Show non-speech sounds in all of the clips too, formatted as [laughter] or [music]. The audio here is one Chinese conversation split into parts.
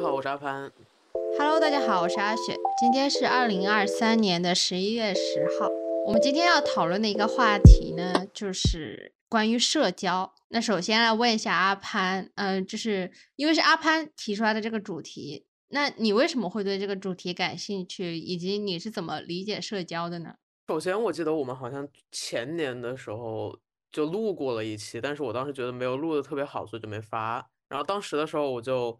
好，我是阿潘。Hello，大家好，我是阿雪。今天是二零二三年的十一月十号。我们今天要讨论的一个话题呢，就是关于社交。那首先来问一下阿潘，嗯，就是因为是阿潘提出来的这个主题，那你为什么会对这个主题感兴趣，以及你是怎么理解社交的呢？首先，我记得我们好像前年的时候就录过了一期，但是我当时觉得没有录的特别好，所以就没发。然后当时的时候，我就，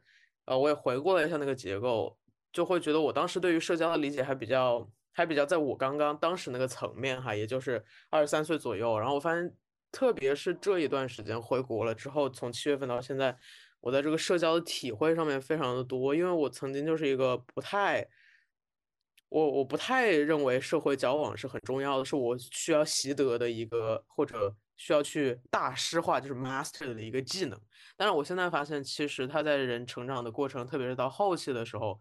呃，我也回顾了一下那个结构。就会觉得我当时对于社交的理解还比较还比较在我刚刚当时那个层面哈，也就是二十三岁左右。然后我发现，特别是这一段时间回国了之后，从七月份到现在，我在这个社交的体会上面非常的多。因为我曾经就是一个不太，我我不太认为社会交往是很重要的，是我需要习得的一个或者需要去大师化就是 master 的一个技能。但是我现在发现，其实他在人成长的过程，特别是到后期的时候。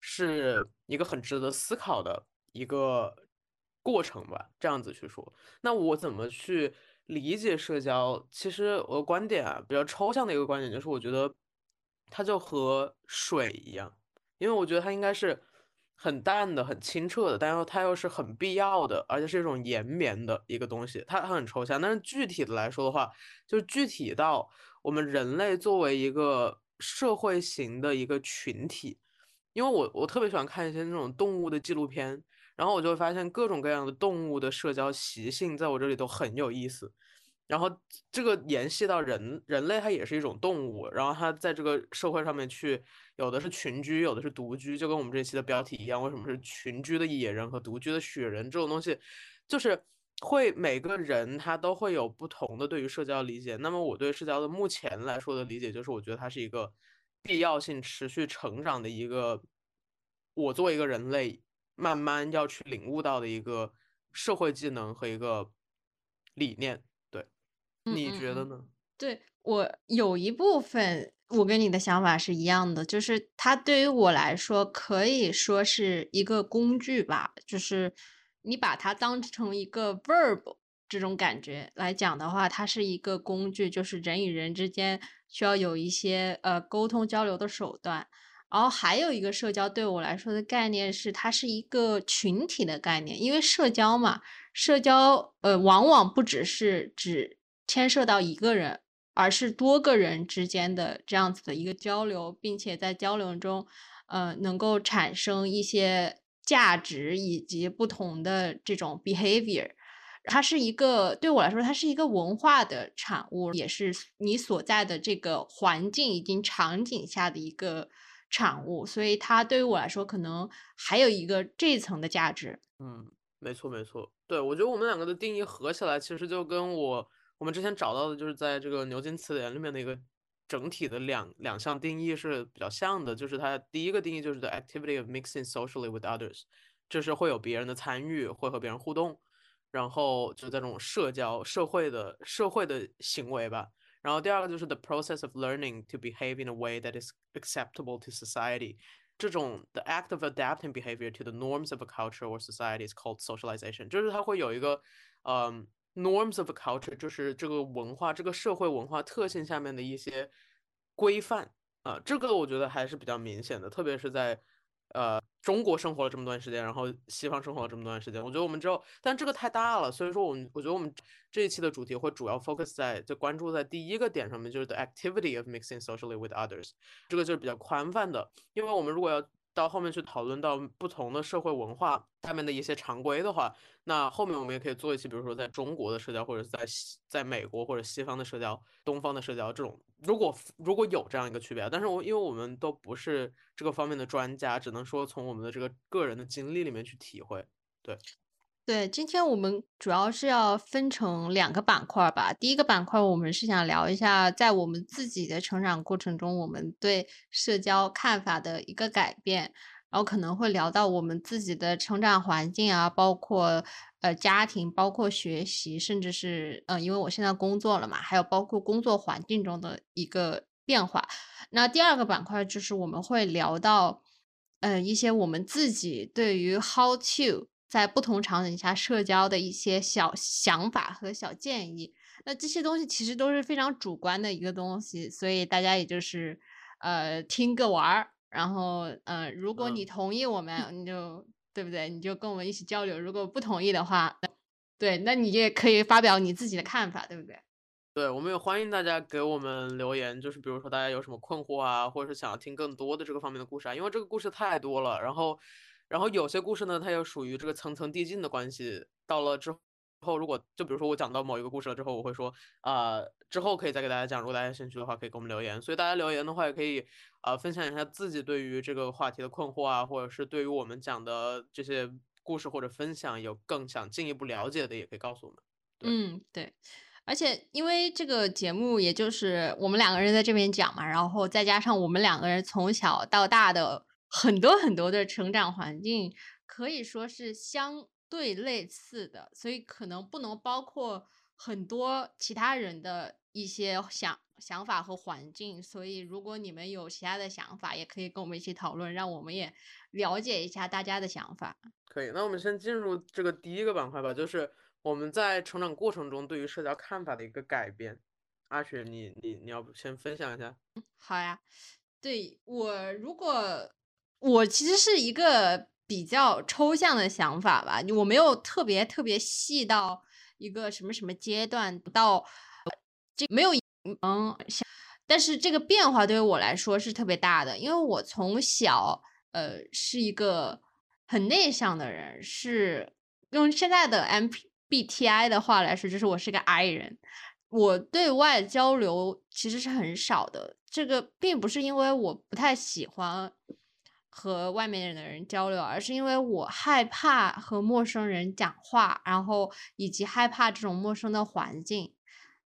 是一个很值得思考的一个过程吧，这样子去说。那我怎么去理解社交？其实我的观点啊，比较抽象的一个观点就是，我觉得它就和水一样，因为我觉得它应该是很淡的、很清澈的，但又它又是很必要的，而且是一种延绵的一个东西。它很抽象，但是具体的来说的话，就具体到我们人类作为一个社会型的一个群体。因为我我特别喜欢看一些那种动物的纪录片，然后我就会发现各种各样的动物的社交习性在我这里都很有意思。然后这个联系到人人类，它也是一种动物，然后它在这个社会上面去，有的是群居，有的是独居，就跟我们这期的标题一样。为什么是群居的野人和独居的雪人？这种东西就是会每个人他都会有不同的对于社交理解。那么我对社交的目前来说的理解就是，我觉得它是一个。必要性持续成长的一个，我作为一个人类，慢慢要去领悟到的一个社会技能和一个理念。对，你觉得呢？对我有一部分，我跟你的想法是一样的，就是它对于我来说可以说是一个工具吧，就是你把它当成一个 verb 这种感觉来讲的话，它是一个工具，就是人与人之间。需要有一些呃沟通交流的手段，然后还有一个社交对我来说的概念是，它是一个群体的概念，因为社交嘛，社交呃往往不只是只牵涉到一个人，而是多个人之间的这样子的一个交流，并且在交流中，呃能够产生一些价值以及不同的这种 behavior。它是一个对我来说，它是一个文化的产物，也是你所在的这个环境以及场景下的一个产物，所以它对于我来说，可能还有一个这一层的价值。嗯，没错没错，对我觉得我们两个的定义合起来，其实就跟我我们之前找到的，就是在这个牛津词典里面的一个整体的两两项定义是比较像的，就是它第一个定义就是 the activity of mixing socially with others，就是会有别人的参与，会和别人互动。然后就在这种社交、社会的社会的行为吧。然后第二个就是 the process of learning to behave in a way that is acceptable to society。这种 the act of adapting behavior to the norms of a culture or society is called socialization。就是它会有一个，嗯 ，norms of culture，就是这个文化、这个社会文化特性下面的一些规范啊。这个我觉得还是比较明显的，特别是在。呃，中国生活了这么段时间，然后西方生活了这么段时间，我觉得我们之后，但这个太大了，所以说我们我觉得我们这一期的主题会主要 focus 在就关注在第一个点上面，就是 the activity of mixing socially with others，这个就是比较宽泛的，因为我们如果要。到后面去讨论到不同的社会文化下面的一些常规的话，那后面我们也可以做一期，比如说在中国的社交，或者在在美国或者西方的社交、东方的社交这种，如果如果有这样一个区别，但是我因为我们都不是这个方面的专家，只能说从我们的这个个人的经历里面去体会，对。对，今天我们主要是要分成两个板块吧。第一个板块，我们是想聊一下，在我们自己的成长过程中，我们对社交看法的一个改变，然后可能会聊到我们自己的成长环境啊，包括呃家庭，包括学习，甚至是嗯，因为我现在工作了嘛，还有包括工作环境中的一个变化。那第二个板块就是我们会聊到，呃，一些我们自己对于 how to。在不同场景下社交的一些小想法和小建议，那这些东西其实都是非常主观的一个东西，所以大家也就是，呃，听个玩儿，然后，呃，如果你嗯，同意我们，[laughs] 你就对不对？你就跟我们一起交流。如果不同意的话，对，那你也可以发表你自己的看法，对不对？对，我们也欢迎大家给我们留言，就是比如说大家有什么困惑啊，或者是想要听更多的这个方面的故事啊，因为这个故事太多了，然后，然后有些故事呢，它又属于这个层层递进的关系，到了之后，如果就比如说我讲到某一个故事了之后，我会说，啊，之后可以再给大家讲，如果大家有兴趣的话，可以给我们留言。所以大家留言的话，也可以啊、分享一下自己对于这个话题的困惑啊，或者是对于我们讲的这些故事或者分享有更想进一步了解的，也可以告诉我们。嗯，对。而且因为这个节目也就是我们两个人在这边讲嘛，然后再加上我们两个人从小到大的很多很多的成长环境，可以说是相对类似的，所以可能不能包括很多其他人的一些想想法和环境。所以如果你们有其他的想法，也可以跟我们一起讨论，让我们也了解一下大家的想法。可以。那我们先进入这个第一个板块吧，就是我们在成长过程中对于社交看法的一个改变。阿雪，你你你要不先分享一下？好呀，对，我如果我其实是一个比较抽象的想法吧，我没有特别特别细到一个什么什么阶段到这没有嗯，但是这个变化对于我来说是特别大的，因为我从小呃是一个很内向的人，是用现在的 MBTI 的话来说，就是我是个 I 人。我对外交流其实是很少的，这个并不是因为我不太喜欢和外面的人交流，而是因为我害怕和陌生人讲话，然后以及害怕这种陌生的环境。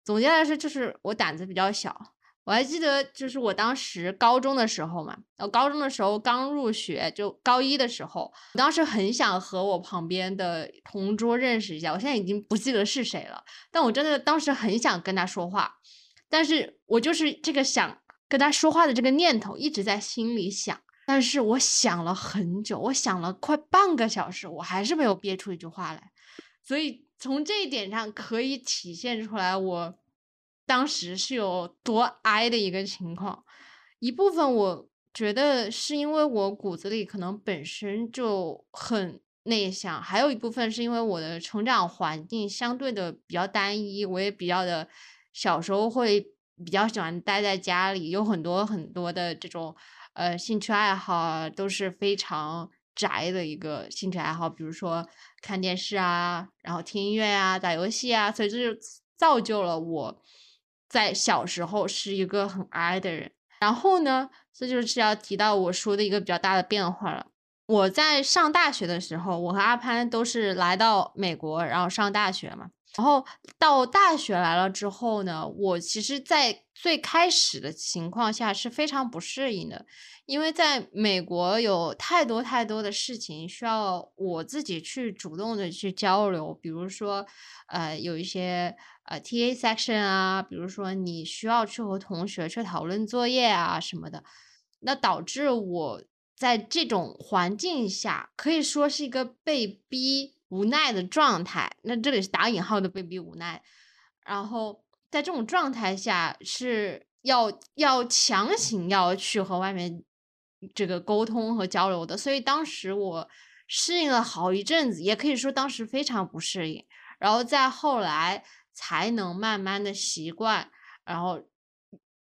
总结来说，就是我胆子比较小。我还记得，就是我当时高中的时候嘛，我高中的时候刚入学，就高一的时候，我当时很想和我旁边的同桌认识一下。我现在已经不记得是谁了，但我真的当时很想跟他说话，但是我就是这个想跟他说话的这个念头一直在心里想，但是我想了很久，我想了快半个小时，我还是没有憋出一句话来。所以从这一点上可以体现出来，我当时是有多 I 的一个情况。一部分我觉得是因为我骨子里可能本身就很内向，还有一部分是因为我的成长环境相对的比较单一，我也比较的小时候会比较喜欢待在家里，有很多很多的这种呃兴趣爱好，都是非常宅的一个兴趣爱好，比如说看电视啊，然后听音乐啊，打游戏啊，所以这就造就了我在小时候是一个很 I 的人。然后呢，这就是要提到我说的一个比较大的变化了。我在上大学的时候，我和阿潘都是来到美国，然后上大学嘛。然后到大学来了之后呢，我其实在最开始的情况下是非常不适应的，因为在美国有太多太多的事情需要我自己去主动的去交流，比如说，呃，有一些呃 TA section 啊，比如说你需要去和同学去讨论作业啊什么的，那导致我在这种环境下，可以说是一个被逼无奈的状态。那这里是打引号的被逼无奈。然后在这种状态下，是要要强行要去和外面这个沟通和交流的。所以当时我适应了好一阵子，也可以说当时非常不适应。然后再后来才能慢慢的习惯，然后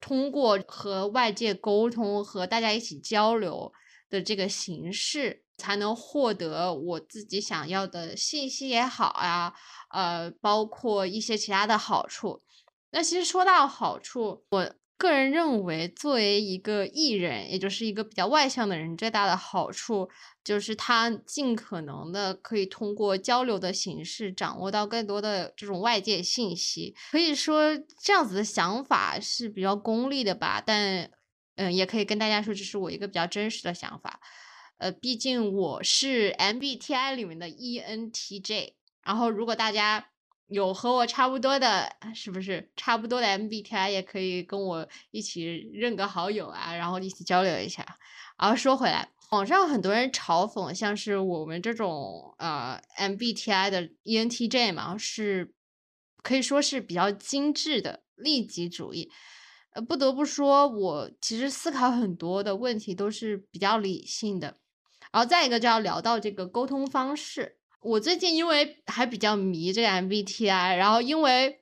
通过和外界沟通和大家一起交流的这个形式，才能获得我自己想要的信息也好啊，呃，包括一些其他的好处。那其实说到好处，我个人认为，作为一个艺人，也就是一个比较外向的人，最大的好处就是他尽可能的可以通过交流的形式掌握到更多的这种外界信息。可以说这样子的想法是比较功利的吧，但嗯，也可以跟大家说，这是我一个比较真实的想法。呃，毕竟我是 MBTI 里面的 ENTJ，然后如果大家有和我差不多的，是不是差不多的 MBTI 也可以跟我一起认个好友啊，然后一起交流一下。然后说回来，网上很多人嘲讽，像是我们这种呃 MBTI 的 ENTJ 嘛，是可以说是比较精致的利己主义。呃，不得不说，我其实思考很多的问题都是比较理性的。然后再一个就要聊到这个沟通方式。我最近因为还比较迷这个 MBTI，然后因为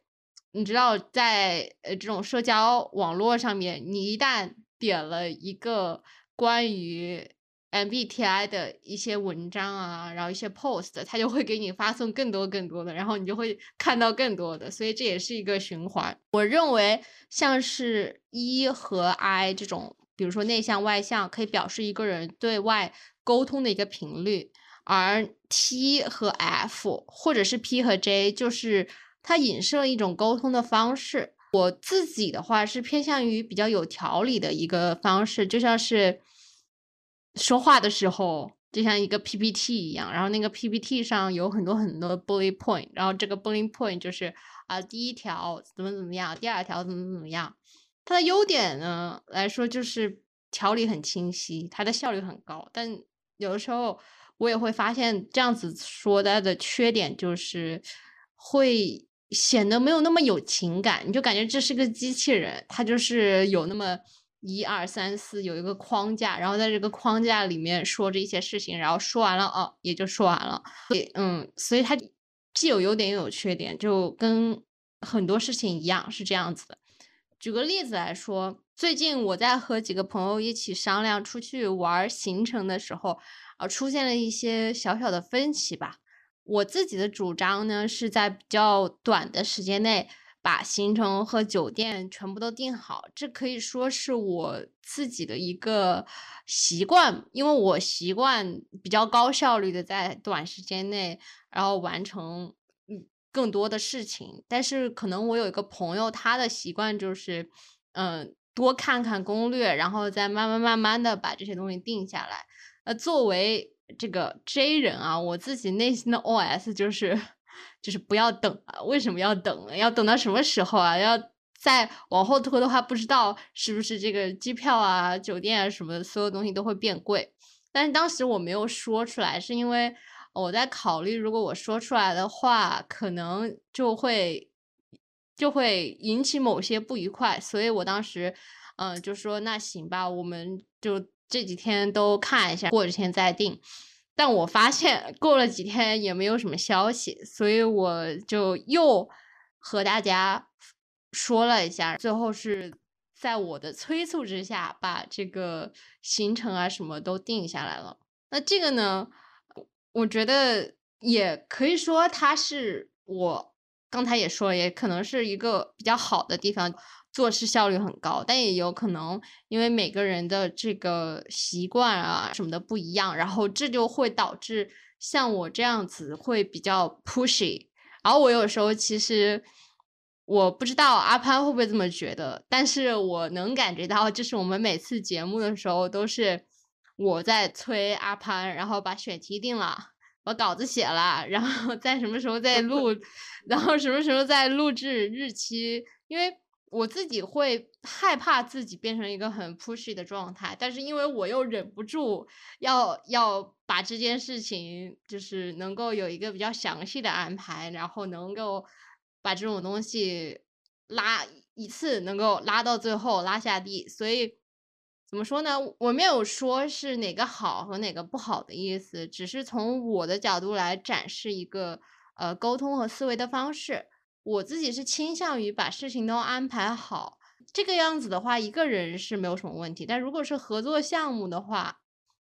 你知道，在呃这种社交网络上面，你一旦点了一个关于 MBTI 的一些文章啊，然后一些 post，它就会给你发送更多更多的，然后你就会看到更多的，所以这也是一个循环。我认为像是 E 和 I 这种，比如说内向外向，可以表示一个人对外沟通的一个频率。而 T 和 F 或者是 P 和 J，就是它影射了一种沟通的方式。我自己的话是偏向于比较有条理的一个方式，就像是说话的时候，就像一个 PPT 一样，然后那个 PPT 上有很多很多 bullet point，然后这个 bullet point 就是啊第一条怎么怎么样，第二条怎么怎么样。它的优点呢来说就是条理很清晰，它的效率很高，但有的时候。我也会发现这样子说它的缺点就是会显得没有那么有情感，你就感觉这是个机器人，它就是有那么一二三四有一个框架，然后在这个框架里面说这些事情，然后说完了哦，也就说完了。嗯，所以它既有优点又有缺点，就跟很多事情一样是这样子的。举个例子来说，最近我在和几个朋友一起商量出去玩行程的时候。啊，出现了一些小小的分歧吧。我自己的主张呢，是在比较短的时间内把行程和酒店全部都订好。这可以说是我自己的一个习惯，因为我习惯比较高效率的在短时间内，然后完成更多的事情。但是可能我有一个朋友，他的习惯就是，嗯，多看看攻略，然后再慢慢慢慢的把这些东西定下来。呃，作为这个 J 人啊，我自己内心的 OS 就是，就是不要等啊！为什么要等？要等到什么时候啊？要再往后拖的话，不知道是不是这个机票啊、酒店啊什么，所有东西都会变贵。但是当时我没有说出来，是因为我在考虑，如果我说出来的话，可能就会就会引起某些不愉快，所以我当时嗯就说那行吧，我们就。这几天都看一下，过几天再定。但我发现过了几天也没有什么消息，所以我就又和大家说了一下。最后是在我的催促之下，把这个行程啊什么都定下来了。那这个呢，我觉得也可以说它是我刚才也说了，也可能是一个比较好的地方。做事效率很高，但也有可能因为每个人的这个习惯啊什么的不一样，然后这就会导致像我这样子会比较 pushy。然后我有时候其实我不知道阿潘会不会这么觉得，但是我能感觉到，就是我们每次节目的时候都是我在催阿潘，然后把选题定了，把稿子写了，然后在什么时候再录，[laughs] 然后什么时候再录制日期，因为。我自己会害怕自己变成一个很 pushy 的状态，但是因为我又忍不住要要把这件事情就是能够有一个比较详细的安排，然后能够把这种东西拉一次能够拉到最后拉下地，所以怎么说呢？我没有说是哪个好和哪个不好的意思，只是从我的角度来展示一个呃沟通和思维的方式。我自己是倾向于把事情都安排好，这个样子的话，一个人是没有什么问题。但如果是合作项目的话，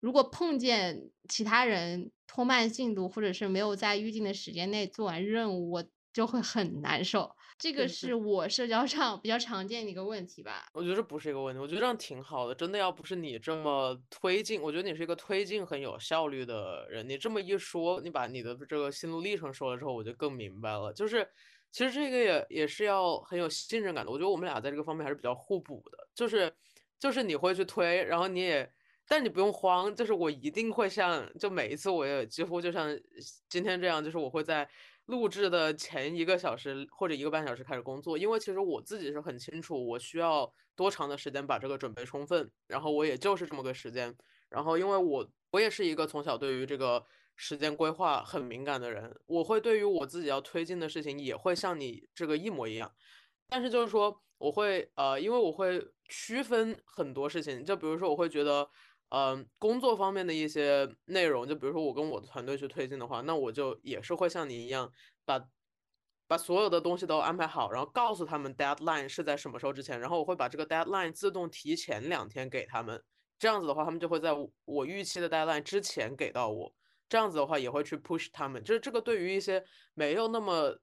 如果碰见其他人拖慢进度，或者是没有在预定的时间内做完任务，我就会很难受。这个是我社交上比较常见的一个问题吧。我觉得这不是一个问题，我觉得这样挺好的。真的要不是你这么推进，我觉得你是一个推进很有效率的人。你这么一说，你把你的这个心路历程说了之后，我就更明白了，就是。其实这个也也是要很有信任感的，我觉得我们俩在这个方面还是比较互补的，就是就是你会去推，然后你也，但你不用慌，就是我一定会像就每一次我也几乎就像今天这样，就是我会在录制的前一个小时或者一个半小时开始工作，因为其实我自己是很清楚我需要多长的时间把这个准备充分，然后我也就是这么个时间，然后因为我我也是一个从小对于这个。时间规划很敏感的人，我会对于我自己要推进的事情，也会像你这个一模一样。但是就是说，我会呃，因为我会区分很多事情，就比如说我会觉得，嗯、工作方面的一些内容，就比如说我跟我的团队去推进的话，那我就也是会像你一样，把把所有的东西都安排好，然后告诉他们 deadline 是在什么时候之前，然后我会把这个 deadline 自动提前两天给他们，这样子的话，他们就会在我预期的 deadline 之前给到我。这样子的话也会去 push 他们，就是这个对于一些没有那么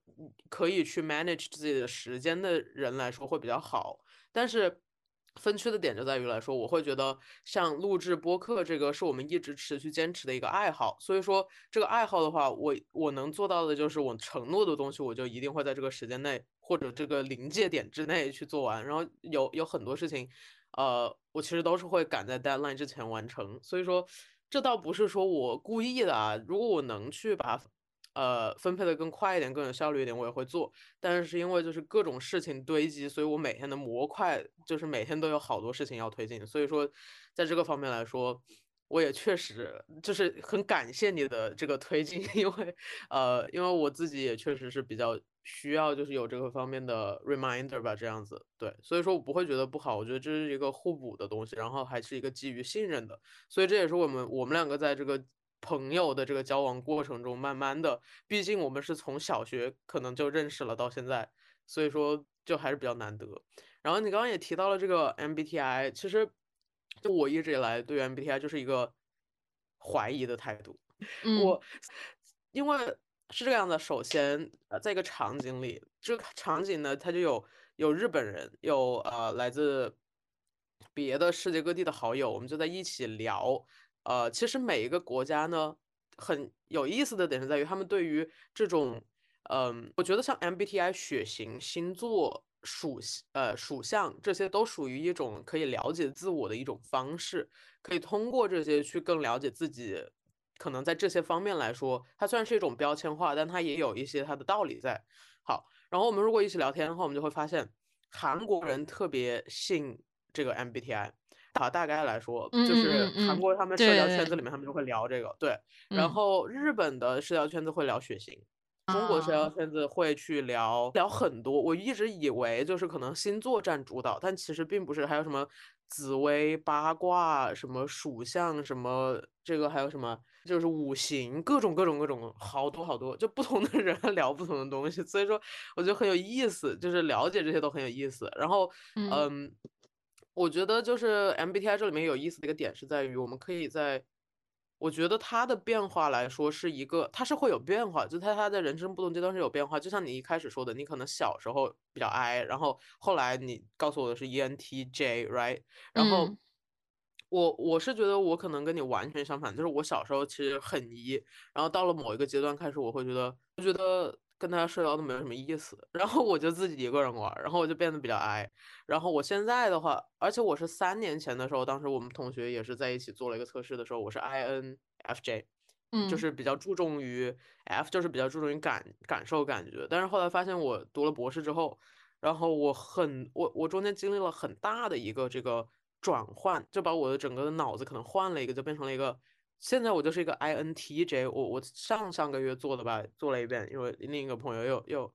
可以去 manage 自己的时间的人来说会比较好。但是分区的点就在于来说，我会觉得像录制播客这个是我们一直持续坚持的一个爱好，所以说这个爱好的话，我我能做到的就是我承诺的东西，我就一定会在这个时间内或者这个临界点之内去做完。然后有有很多事情，呃，我其实都是会赶在 deadline 之前完成，所以说这倒不是说我故意的啊，如果我能去把呃分配的更快一点、更有效率一点，我也会做。但是因为就是各种事情堆积，所以我每天的模块就是每天都有好多事情要推进，所以说在这个方面来说。我也确实就是很感谢你的这个推进，[laughs] 因为呃，因为我自己也确实是比较需要，就是有这个方面的 reminder 吧，这样子，对，所以说我不会觉得不好，我觉得这是一个互补的东西，然后还是一个基于信任的，所以这也是我们我们两个在这个朋友的这个交往过程中，慢慢的，毕竟我们是从小学可能就认识了到现在，所以说就还是比较难得。然后你刚刚也提到了这个 MBTI，其实就我一直以来对 MBTI 就是一个怀疑的态度。嗯我因为是这个样子，首先呃，在一个场景里，这个场景呢，它就有有日本人，有呃来自别的世界各地的好友，我们就在一起聊。呃，其实每一个国家呢，很有意思的点是在于他们对于这种嗯，我觉得像 MBTI 血型、星座、属呃属相这些都属于一种可以了解自我的一种方式，可以通过这些去更了解自己。可能在这些方面来说，它虽然是一种标签化，但它也有一些它的道理在。好，然后我们如果一起聊天的话，我们就会发现韩国人特别信这个 MBTI。好，大概来说，就是韩国他们社交圈子里面，他们就会聊这个，对。然嗯后日本的社交圈子会聊血型，中国社交啊圈子会去聊聊很多。我一直以为就是可能星座占主导，但其实并不是。还有什么紫薇八卦，什么属相，什么这个还有什么就是五行，各种各种各种，好多好多，就不同的人 [laughs] 聊不同的东西。所以说，我觉得很有意思，就是了解这些都很有意思。然后，嗯嗯。我觉得就是 MBTI 这里面有意思的一个点是在于，我们可以在，我觉得它的变化来说是一个，它是会有变化，就它它在人生不同阶段是有变化。就像你一开始说的，你可能小时候比较 I，然后后来你告诉我的是 ENTJ，right？然后嗯我我是觉得我可能跟你完全相反，就是我小时候其实很 E，然后到了某一个阶段开始，我会觉得，我觉得跟大家社交都没有什么意思，然后我就自己一个人玩儿，然后我就变得比较 I。然后我现在的话，而且我是三年前的时候，当时我们同学也是在一起做了一个测试的时候，我是 INFJ，嗯就嗯是比较注重于 F，就是比较注重于感感受感觉。但是后来发现我读了博士之后，然后我很我我中间经历了很大的一个这个转换，就把我的整个的脑子可能换了一个，就变成了一个。现在我就是一个 INTJ，我我上上个月做的吧，做了一遍，因为另一个朋友又又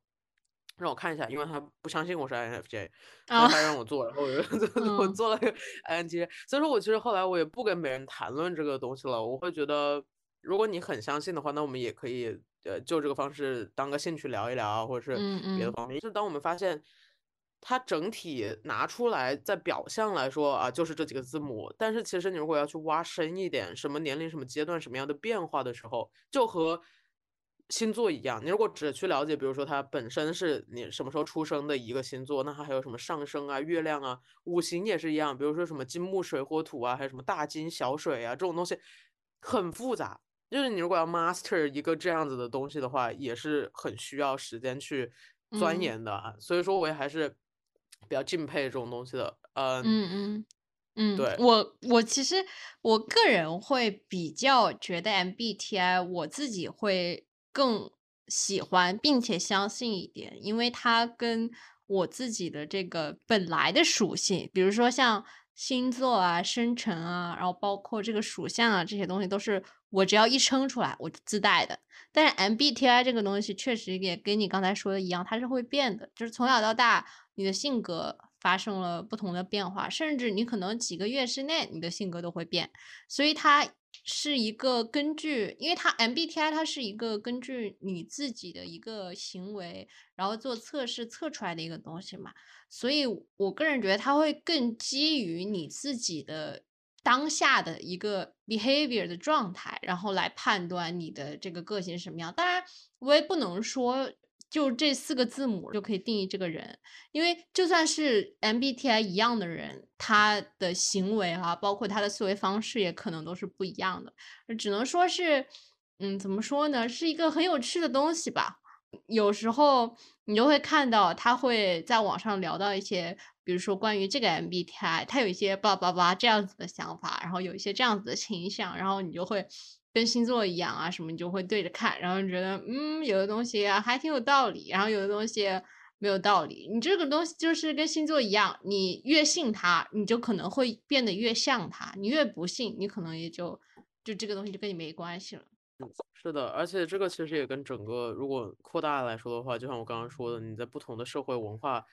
让我看一下，因为他不相信我是 INFJ，所以啊他让我做，然后我就 [laughs] 我嗯。做了个 INTJ，所以说我其实后来我也不跟别人谈论这个东西了，我会觉得如果你很相信的话，那我们也可以呃就这个方式当个兴趣聊一聊，或者是别的方面。就是当我们发现它整体拿出来，在表象来说啊，就是这几个字母，但是其实你如果要去挖深一点，什么年龄、什么阶段、什么样的变化的时候，就和星座一样，你如果只去了解，比如说它本身是你什么时候出生的一个星座，那它还有什么上升啊、月亮啊、五行也是一样，比如说什么金木水火土啊，还有什么大金小水啊，这种东西很复杂。就是你如果要 master 一个这样子的东西的话，也是很需要时间去钻嗯研的啊。所以说我也还是比较敬佩这种东西的。嗯，嗯嗯嗯，对，我我其实我个人会比较觉得 MBTI 我自己会更喜欢并且相信一点，因为它跟我自己的这个本来的属性，比如说像星座啊、生辰啊，然后包括这个属相啊，这些东西都是我只要一称出来我就自带的。但是 MBTI 这个东西确实也跟你刚才说的一样，它是会变的，就是从小到大你的性格发生了不同的变化，甚至你可能几个月之内你的性格都会变。所以它是一个根据，因为它 MBTI 它是一个根据你自己的一个行为，然后做测试测出来的一个东西嘛。所以我个人觉得它会更基于你自己的当下的一个 behavior 的状态，然后来判断你的这个个性是什么样。当然，我也不能说就这四个字母就可以定义这个人，因为就算是 MBTI 一样的人，他的行为啊，包括他的思维方式也可能都是不一样的。只能说是，嗯，怎么说呢，是一个很有趣的东西吧。有时候你就会看到他会在网上聊到一些，比如说关于这个 MBTI，他有一些叭叭叭这样子的想法，然后有一些这样子的倾向，然后你就会跟星座一样啊什么，你就会对着看，然后你觉得嗯，有的东西啊还挺有道理，然后有的东西没有道理。你这个东西就是跟星座一样，你越信它，你就可能会变得越像它；你越不信，你可能也就就这个东西就跟你没关系了。是的，而且这个其实也跟整个如果扩大来说的话，就像我刚刚说的，你在不同的社会文化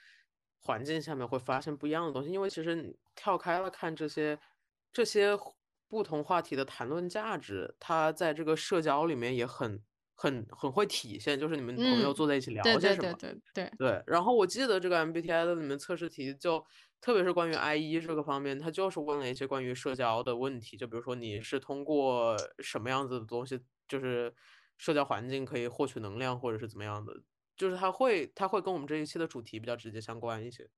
环境下面会发现不一样的东西。因为其实你跳开了看这些这些不同话题的谈论价值，它在这个社交里面也很很很会体现，就是你们朋友坐在一起聊些什么。对对对对对。然后我记得这个 MBTI 的里面测试题就。特别是关于 I 一这个方面，他就是问了一些关于社交的问题，就比如说你是通过什么样子的东西，就是社交环境可以获取能量，或者是怎么样的，就是他会他会跟我们这一期的主题比较直接相关一些。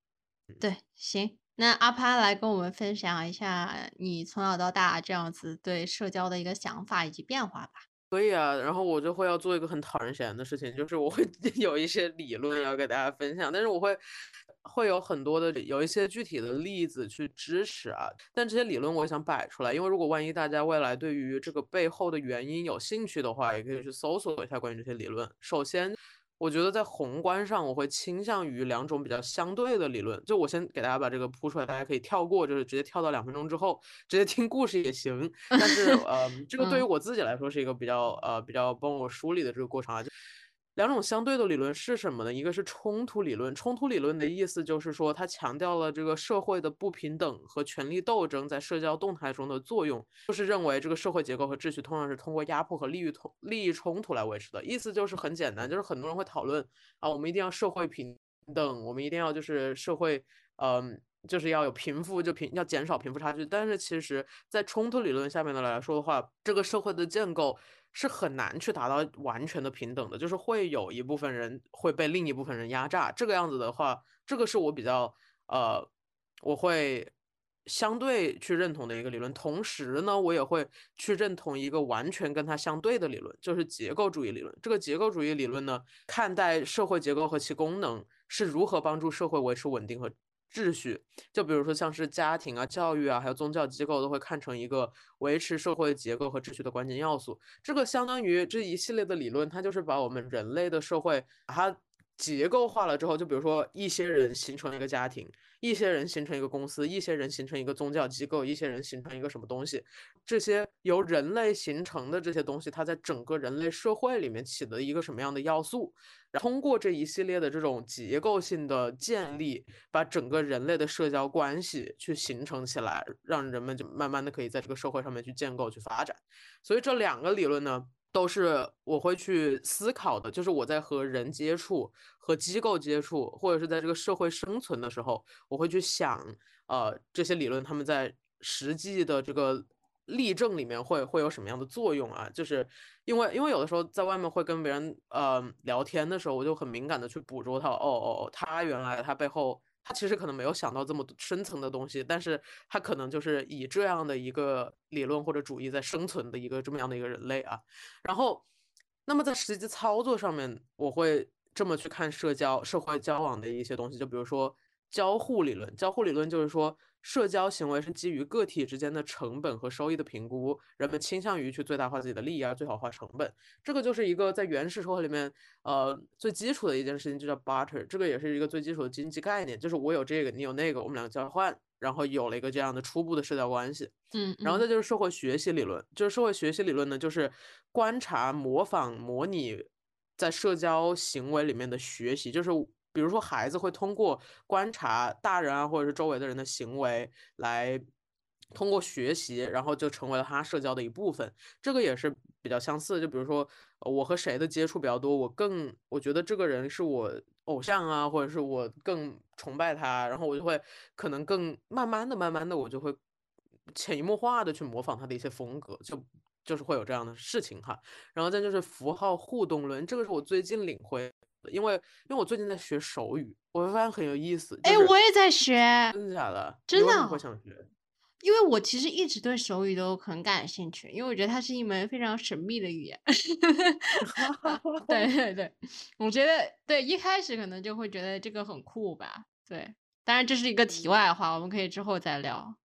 对，行，那阿潘来跟我们分享一下你从小到大这样子对社交的一个想法以及变化吧。可以啊，然后我就会要做一个很讨人嫌的事情，就是我会 [laughs] 有一些理论要给大家分享，但是我会。会有很多的有一些具体的例子去支持啊，但这些理论我想摆出来，因为如果万一大家未来对于这个背后的原因有兴趣的话，也可以去搜索一下关于这些理论。首先，我觉得在宏观上，我会倾向于两种比较相对的理论。就我先给大家把这个铺出来，大家可以跳过，就是直接跳到两分钟之后，直接听故事也行。[laughs] 但是，呃，这个对于我自己来说是一个比较呃比较帮我梳理的这个过程啊。就两种相对的理论是什么呢？一个是冲突理论，冲突理论的意思就是说，它强调了这个社会的不平等和权力斗争在社交动态中的作用，就是认为这个社会结构和秩序通常是通过压迫和利益冲利益冲突来维持的。意思就是很简单，就是很多人会讨论啊，我们一定要社会平等，我们一定要就是社会，嗯，就是要有贫富就贫要减少贫富差距。但是其实，在冲突理论下面的来说的话，这个社会的建构。是很难去达到完全的平等的，就是会有一部分人会被另一部分人压榨。这个样子的话，这个是我比较呃，我会相对去认同的一个理论。同时呢，我也会去认同一个完全跟它相对的理论，就是结构主义理论。这个结构主义理论呢，看待社会结构和其功能是如何帮助社会维持稳定和。秩序，就比如说像是家庭啊、教育啊，还有宗教机构，都会看成一个维持社会结构和秩序的关键要素。这个相当于这一系列的理论，它就是把我们人类的社会把它结构化了之后，就比如说一些人形成一个家庭，一些人形成一个公司，一些人形成一个宗教机构，一些人形成一个什么东西，这些由人类形成的这些东西，它在整个人类社会里面起的一个什么样的要素？通过这一系列的这种结构性的建立，把整个人类的社交关系去形成起来，让人们就慢慢的可以在这个社会上面去建构、去发展。所以这两个理论呢，都是我会去思考的。就是我在和人接触、和机构接触，或者是在这个社会生存的时候，我会去想，呃，这些理论他们在实际的这个。例证里面会会有什么样的作用啊？就是因为因为有的时候在外面会跟别人呃聊天的时候，我就很敏感的去捕捉到。哦哦哦，他原来他背后他其实可能没有想到这么深层的东西，但是他可能就是以这样的一个理论或者主义在生存的一个这么样的一个人类啊。然后，那么在实际操作上面，我会这么去看社交社会交往的一些东西，就比如说交互理论。交互理论就是说。社交行为是基于个体之间的成本和收益的评估，人们倾向于去最大化自己的利益而最小化成本。这个就是一个在原始社会里面，呃，最基础的一件事情，就叫 barter。这个也是一个最基础的经济概念，就是我有这个，你有那个，我们两个交换，然后有了一个这样的初步的社交关系。嗯，然后再就是社会学习理论，就是社会学习理论呢，就是观察、模仿、模拟在社交行为里面的学习，就是比如说孩子会通过观察大人啊，或者是周围的人的行为来。通过学习，然后就成为了他社交的一部分。这个也是比较相似。就比如说，我和谁的接触比较多，我更我觉得这个人是我偶像啊，或者是我更崇拜他，然后我就会可能更慢慢的、慢慢的，我就会潜移默化的去模仿他的一些风格，就就是会有这样的事情哈。然后再就是符号互动论，这个是我最近领会，因为因为我最近在学手语，我会发现很有意思。哎，我也在学，真的假的？真的我想学。因为我其实一直对手语都很感兴趣，因为我觉得它是一门非常神秘的语言。[laughs] 对对对，我觉得对一开始可能就会觉得这个很酷吧。对，当然这是一个题外话，我们可以之后再聊。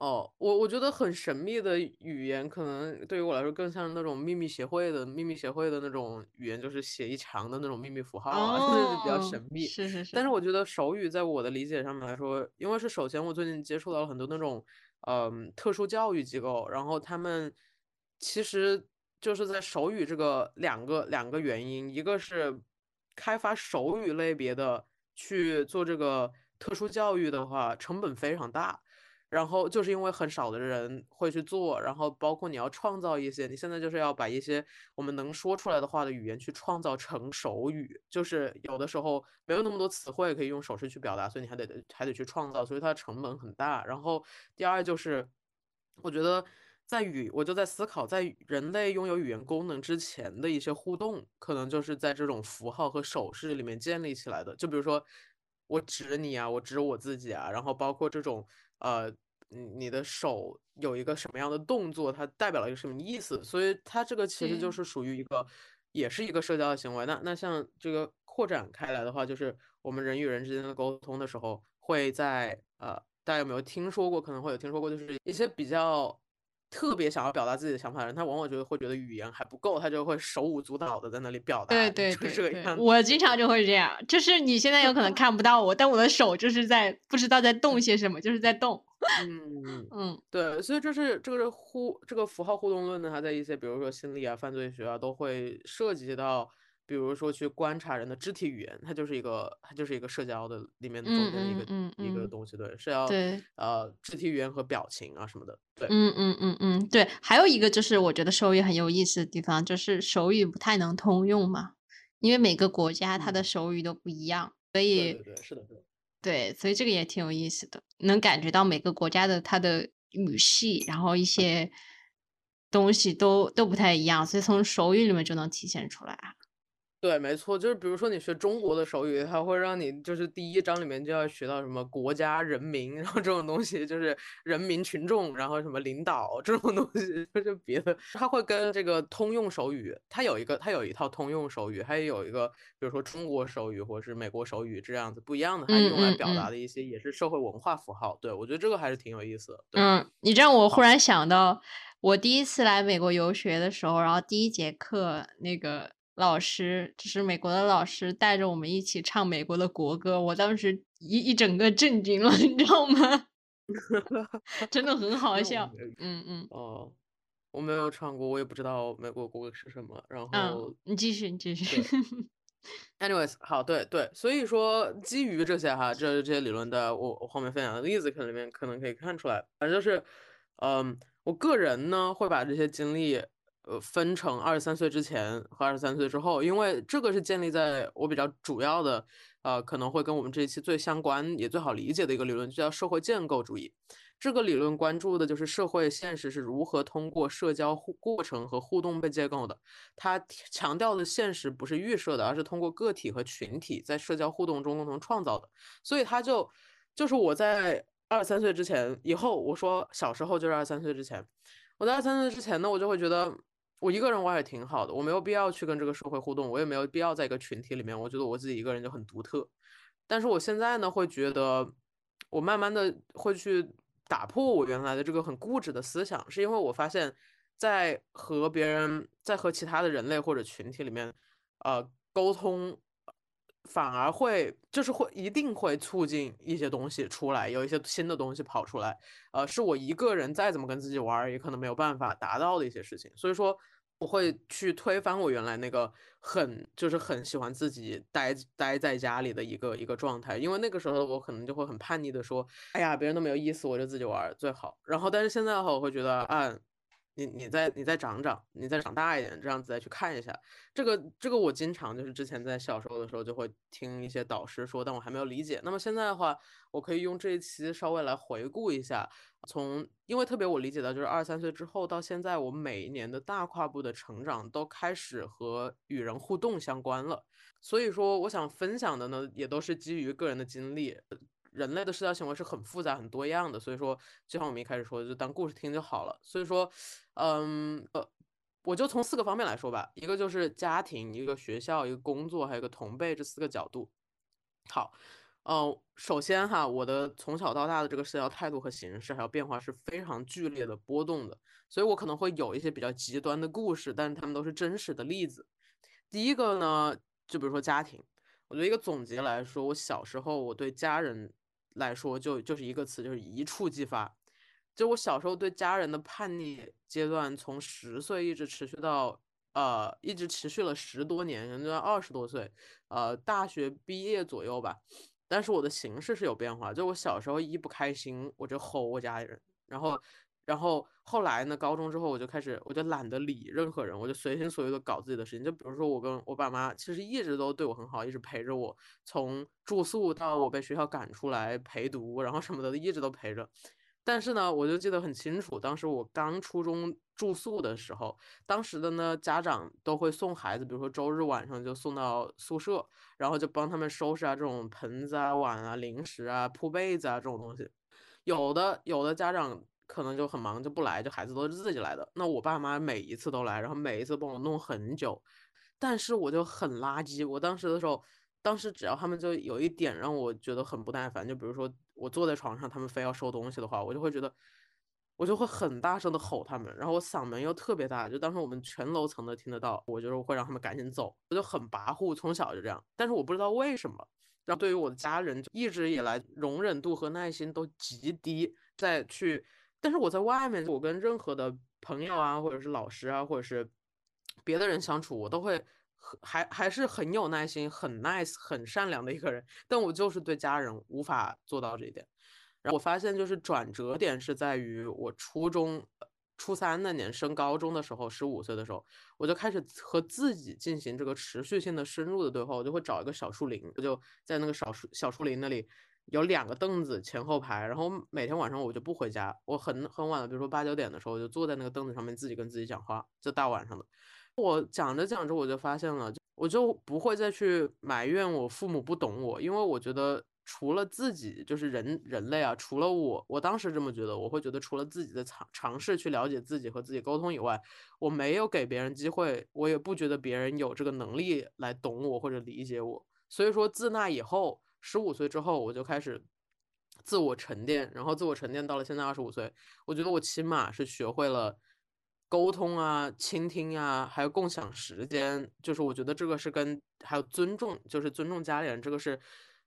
哦，我我觉得很神秘的语言，可能对于我来说更像那种秘密协会的秘密协会的那种语言，就是写一长的那种秘密符号啊，[laughs] 就是比较神秘。是是是。但是我觉得手语在我的理解上面来说，因为是首先我最近接触到了很多那种嗯特殊教育机构，然后他们其实就是在手语这个两个两个原因，一个是开发手语类别的去做这个特殊教育的话，成本非常大。然后就是因为很少的人会去做，然后包括你要创造一些，你现在就是要把一些我们能说出来的话的语言去创造成手语，就是有的时候没有那么多词汇可以用手势去表达，所以你还得还得去创造，所以它的成本很大。然后第二就是，我觉得在语，我就在思考，在人类拥有语言功能之前的一些互动，可能就是在这种符号和手势里面建立起来的。就比如说我指你啊，我指我自己啊，然后包括这种。呃，你你的手有一个什么样的动作，它代表了一个什么意思？所以它这个其实就是属于一个，也是一个社交的行为。那那像这个扩展开来的话，就是我们人与人之间的沟通的时候，会在呃，大家有没有听说过？可能会有听说过，就是一些比较。特别想要表达自己的想法的人，他往往觉得会觉得语言还不够，他就会手舞足蹈的在那里表达。对对对，我经常就会这样，就是你现在有可能 [laughs] 看不到我，但我的手就是在不知道在动些什么，就是在动。嗯嗯，对，所以这是这个是互这个符号互动论呢，它在一些比如说心理啊、犯罪学啊都会涉及到。比如说去观察人的肢体语言，它就是一个，它就是一个社交的里面中间的一个一个东西，对，是要呃肢体语言和表情啊什么的，对，嗯嗯嗯嗯，对，还有一个就是我觉得手语很有意思的地方，就是手语不太能通用嘛，因为每个国家它的手语都不一样，所以对对是的，是的，对，所以这个也挺有意思的，能感觉到每个国家的它的语系，然后一些东西都都不太一样，所以从手语里面就能体现出来。对，没错，就是比如说你学中国的手语，它会让你就是第一章里面就要学到什么国家、人民，然后这种东西就是人民群众，然后什么领导这种东西，[laughs] 就是别的，它会跟这个通用手语，它有一个，它有一套通用手语，还有一个，比如说中国手语或者是美国手语这样子不一样的，它用来表达的一些也是社会文化符号。对我觉得这个还是挺有意思的。嗯，你这样我忽然想到，我第一次来美国游学的时候，然后第一节课那个。老师就是美国的老师，带着我们一起唱美国的国歌，我当时一一整个震惊了，[laughs] 你知道吗？[laughs] 真的很好笑。嗯嗯。哦，我没有唱过，我也不知道美国国歌是什么。然后你继续，你继续。[laughs] Anyways，好，对对，所以说基于这些哈，这这些理论的，我我后面分享的例子，可能里面可能可以看出来，反正就是，嗯，我个人呢会把这些经历。呃，分成二十三岁之前和二十三岁之后，因为这个是建立在我比较主要的，呃，可能会跟我们这一期最相关也最好理解的一个理论，就叫社会建构主义。这个理论关注的就是社会现实是如何通过社交过程和互动被建构的。它强调的现实不是预设的，而是通过个体和群体在社交互动中共同创造的。所以它就就是我在二十三岁之前，以后我说小时候就是二十三岁之前，我在二十三岁之前呢，我就会觉得。我一个人玩也挺好的，我没有必要去跟这个社会互动，我也没有必要在一个群体里面。我觉得我自己一个人就很独特。但是我现在呢，会觉得我慢慢的会去打破我原来的这个很固执的思想，是因为我发现，在和别人、在和其他的人类或者群体里面，呃，沟通反而会就是会一定会促进一些东西出来，有一些新的东西跑出来。呃，是我一个人再怎么跟自己玩，也可能没有办法达到的一些事情。所以说。我会去推翻我原来那个很就是很喜欢自己待待在家里的一个一个状态，因为那个时候我可能就会很叛逆的说，哎呀，别人都没有意思，我就自己玩最好。然后但是现在的话，我会觉得啊。你你再你再长长，你再长大一点，这样子再去看一下这个这个，我经常就是之前在小时候的时候就会听一些导师说，但我还没有理解。那么现在的话，我可以用这一期稍微来回顾一下，从因为特别我理解到就是二三岁之后到现在，我每一年的大跨步的成长都开始和与人互动相关了。所以说，我想分享的呢，也都是基于个人的经历。人类的社交行为是很复杂、很多样的，所以说，就像我们一开始说的，就当故事听就好了。所以说，嗯呃，我就从四个方面来说吧，一个就是家庭，一个学校，一个工作，还有一个同辈这四个角度。好，嗯，首先哈，我的从小到大的这个社交态度和形式还有变化是非常剧烈的波动的，所以我可能会有一些比较极端的故事，但是他们都是真实的例子。第一个呢，就比如说家庭，我觉得一个总结来说，我小时候我对家人。来说就就是一个词，就是一触即发。就我小时候对家人的叛逆阶段，从十岁一直持续到呃，一直持续了十多年，人家二十多岁，呃，大学毕业左右吧。但是我的形式是有变化，就我小时候一不开心我就吼我家里人，然后。然后后来呢？高中之后我就开始，我就懒得理任何人，我就随心所欲的搞自己的事情。就比如说，我跟我爸妈其实一直都对我很好，一直陪着我，从住宿到我被学校赶出来陪读，然后什么的一直都陪着。但是呢，我就记得很清楚，当时我刚初中住宿的时候，当时的呢家长都会送孩子，比如说周日晚上就送到宿舍，然后就帮他们收拾啊这种盆子啊碗啊零食啊铺被子啊这种东西。有的有的家长。可能就很忙就不来，就孩子都是自己来的。那我爸妈每一次都来，然后每一次帮我弄很久，但是我就很垃圾。我当时的时候，当时只要他们就有一点让我觉得很不耐烦，就比如说我坐在床上，他们非要收东西的话，我就会觉得，我就会很大声的吼他们，然后我嗓门又特别大，就当时我们全楼层都听得到，我就是会让他们赶紧走，我就很跋扈，从小就这样。但是我不知道为什么，然后对于我的家人，一直以来容忍度和耐心都极低，再去。但是我在外面，我跟任何的朋友啊，或者是老师啊，或者是别的人相处，我都会还还是很有耐心、很 nice、很善良的一个人。但我就是对家人无法做到这一点。然后我发现，就是转折点是在于我初中初三那年升高中的时候，十五岁的时候，我就开始和自己进行这个持续性的深入的对话。我就会找一个小树林，我就在那个小树小树林那里。有两个凳子前后排，然后每天晚上我就不回家，我很很晚了，比如说八九点的时候，我就坐在那个凳子上面自己跟自己讲话，就大晚上的。我讲着讲着我就发现了，我就不会再去埋怨我父母不懂我，因为我觉得除了自己，就是人人类啊，除了我，我当时这么觉得，我会觉得除了自己的尝尝试去了解自己和自己沟通以外，我没有给别人机会，我也不觉得别人有这个能力来懂我或者理解我。所以说自那以后。十五岁之后，我就开始自我沉淀，然后自我沉淀到了现在二十五岁，我觉得我起码是学会了沟通啊、倾听啊，还有共享时间。就是我觉得这个是跟还有尊重，就是尊重家里人，这个是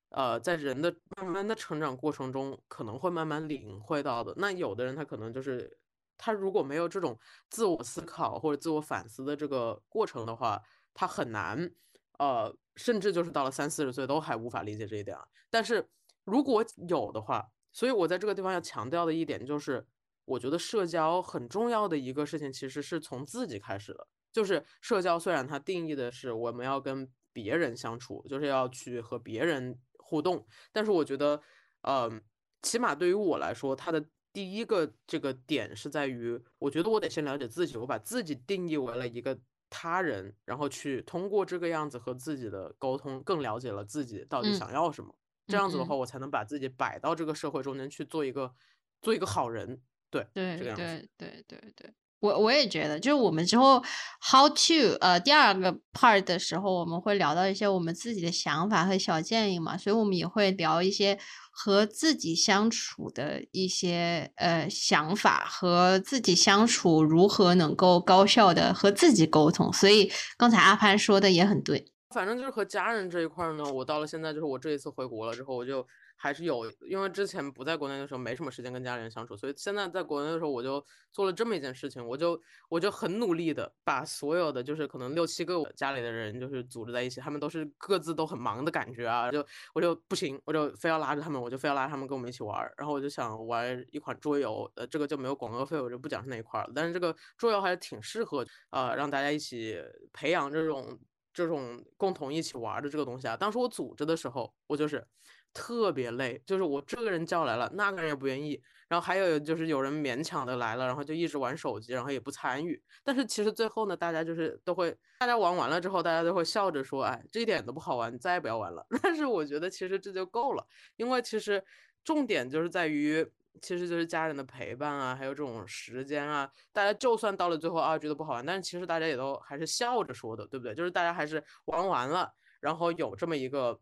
呃在人的慢慢的成长过程中可能会慢慢领会到的。那有的人他可能就是他如果没有这种自我思考或者自我反思的这个过程的话，他很难。呃，甚至就是到了三四十岁都还无法理解这一点啊。但是如果有的话，所以我在这个地方要强调的一点就是，我觉得社交很重要的一个事情其实是从自己开始的。就是社交虽然它定义的是我们要跟别人相处，就是要去和别人互动，但是我觉得，嗯，起码对于我来说，它的第一个这个点是在于，我觉得我得先了解自己，我把自己定义为了一个。他人，然后去通过这个样子和自己的沟通，更了解了自己到底想要什么。这样子的话，我才能把自己摆到这个社会中间去做一个做一个好人。对对对对对对对。我我也觉得，就是我们之后 how to 呃第二个 part 的时候，我们会聊到一些我们自己的想法和小建议嘛，所以我们也会聊一些和自己相处的一些呃想法，和自己相处如何能够高效的和自己沟通。所以刚才阿潘说的也很对。反正就是和家人这一块呢，我到了现在，就是我这一次回国了之后，我就。还是有，因为之前不在国内的时候没什么时间跟家里人相处，所以现在在国内的时候，我就做了这么一件事情，我就我就很努力的把所有的就是可能六七个家里的人就是组织在一起，他们都是各自都很忙的感觉啊，就我就不行，我就非要拉着他们，我就非要拉他们跟我们一起玩，然后我就想玩一款桌游，呃，这个就没有广告费，我就不讲是哪一块了，但是这个桌游还是挺适合呃让大家一起培养这种这种共同一起玩的这个东西啊。当时我组织的时候，我就是。特别累，就是我这个人叫来了，那个人也不愿意，然后还有就是有人勉强的来了，然后就一直玩手机，然后也不参与。但是其实最后呢，大家就是都会，大家玩完了之后，大家都会笑着说，哎，这一点都不好玩，再也不要玩了。[laughs] 但是我觉得其实这就够了，因为其实重点就是在于，其实就是家人的陪伴啊，还有这种时间啊。大家就算到了最后啊觉得不好玩，但是其实大家也都还是笑着说的，对不对？就是大家还是玩完了，然后有这么一个。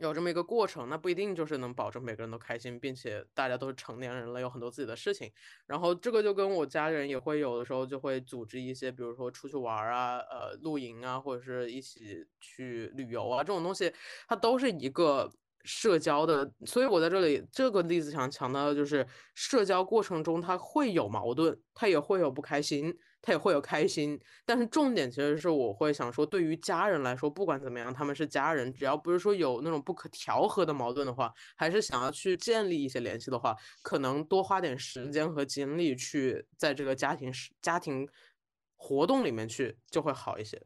有这么一个过程，那不一定就是能保证每个人都开心，并且大家都是成年人了，有很多自己的事情。然后这个就跟我家人也会有的时候就会组织一些，比如说出去玩啊，呃，露营啊，或者是一起去旅游啊，这种东西，它都是一个。社交的，所以我在这里这个例子想强调的就是，社交过程中他会有矛盾，他也会有不开心，他也会有开心。但是重点其实是我会想说，对于家人来说，不管怎么样，他们是家人，只要不是说有那种不可调和的矛盾的话，还是想要去建立一些联系的话，可能多花点时间和精力去在这个家庭家庭活动里面去，就会好一些。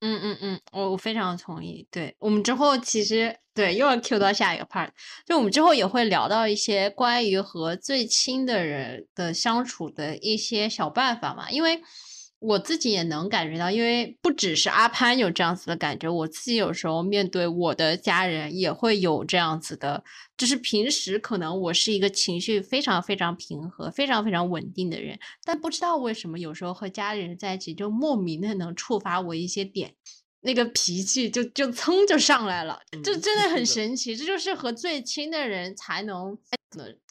嗯嗯嗯，我我非常同意。对我们之后其实对又要 Q 到下一个 part，就我们之后也会聊到一些关于和最亲的人的相处的一些小办法嘛，因为。我自己也能感觉到，因为不只是阿潘有这样子的感觉，我自己有时候面对我的家人也会有这样子的，就是平时可能我是一个情绪非常非常平和、非常非常稳定的人，但不知道为什么有时候和家里人在一起就莫名的能触发我一些点，那个脾气就就噌就上来了，就真的很神奇，这就是和最亲的人才能。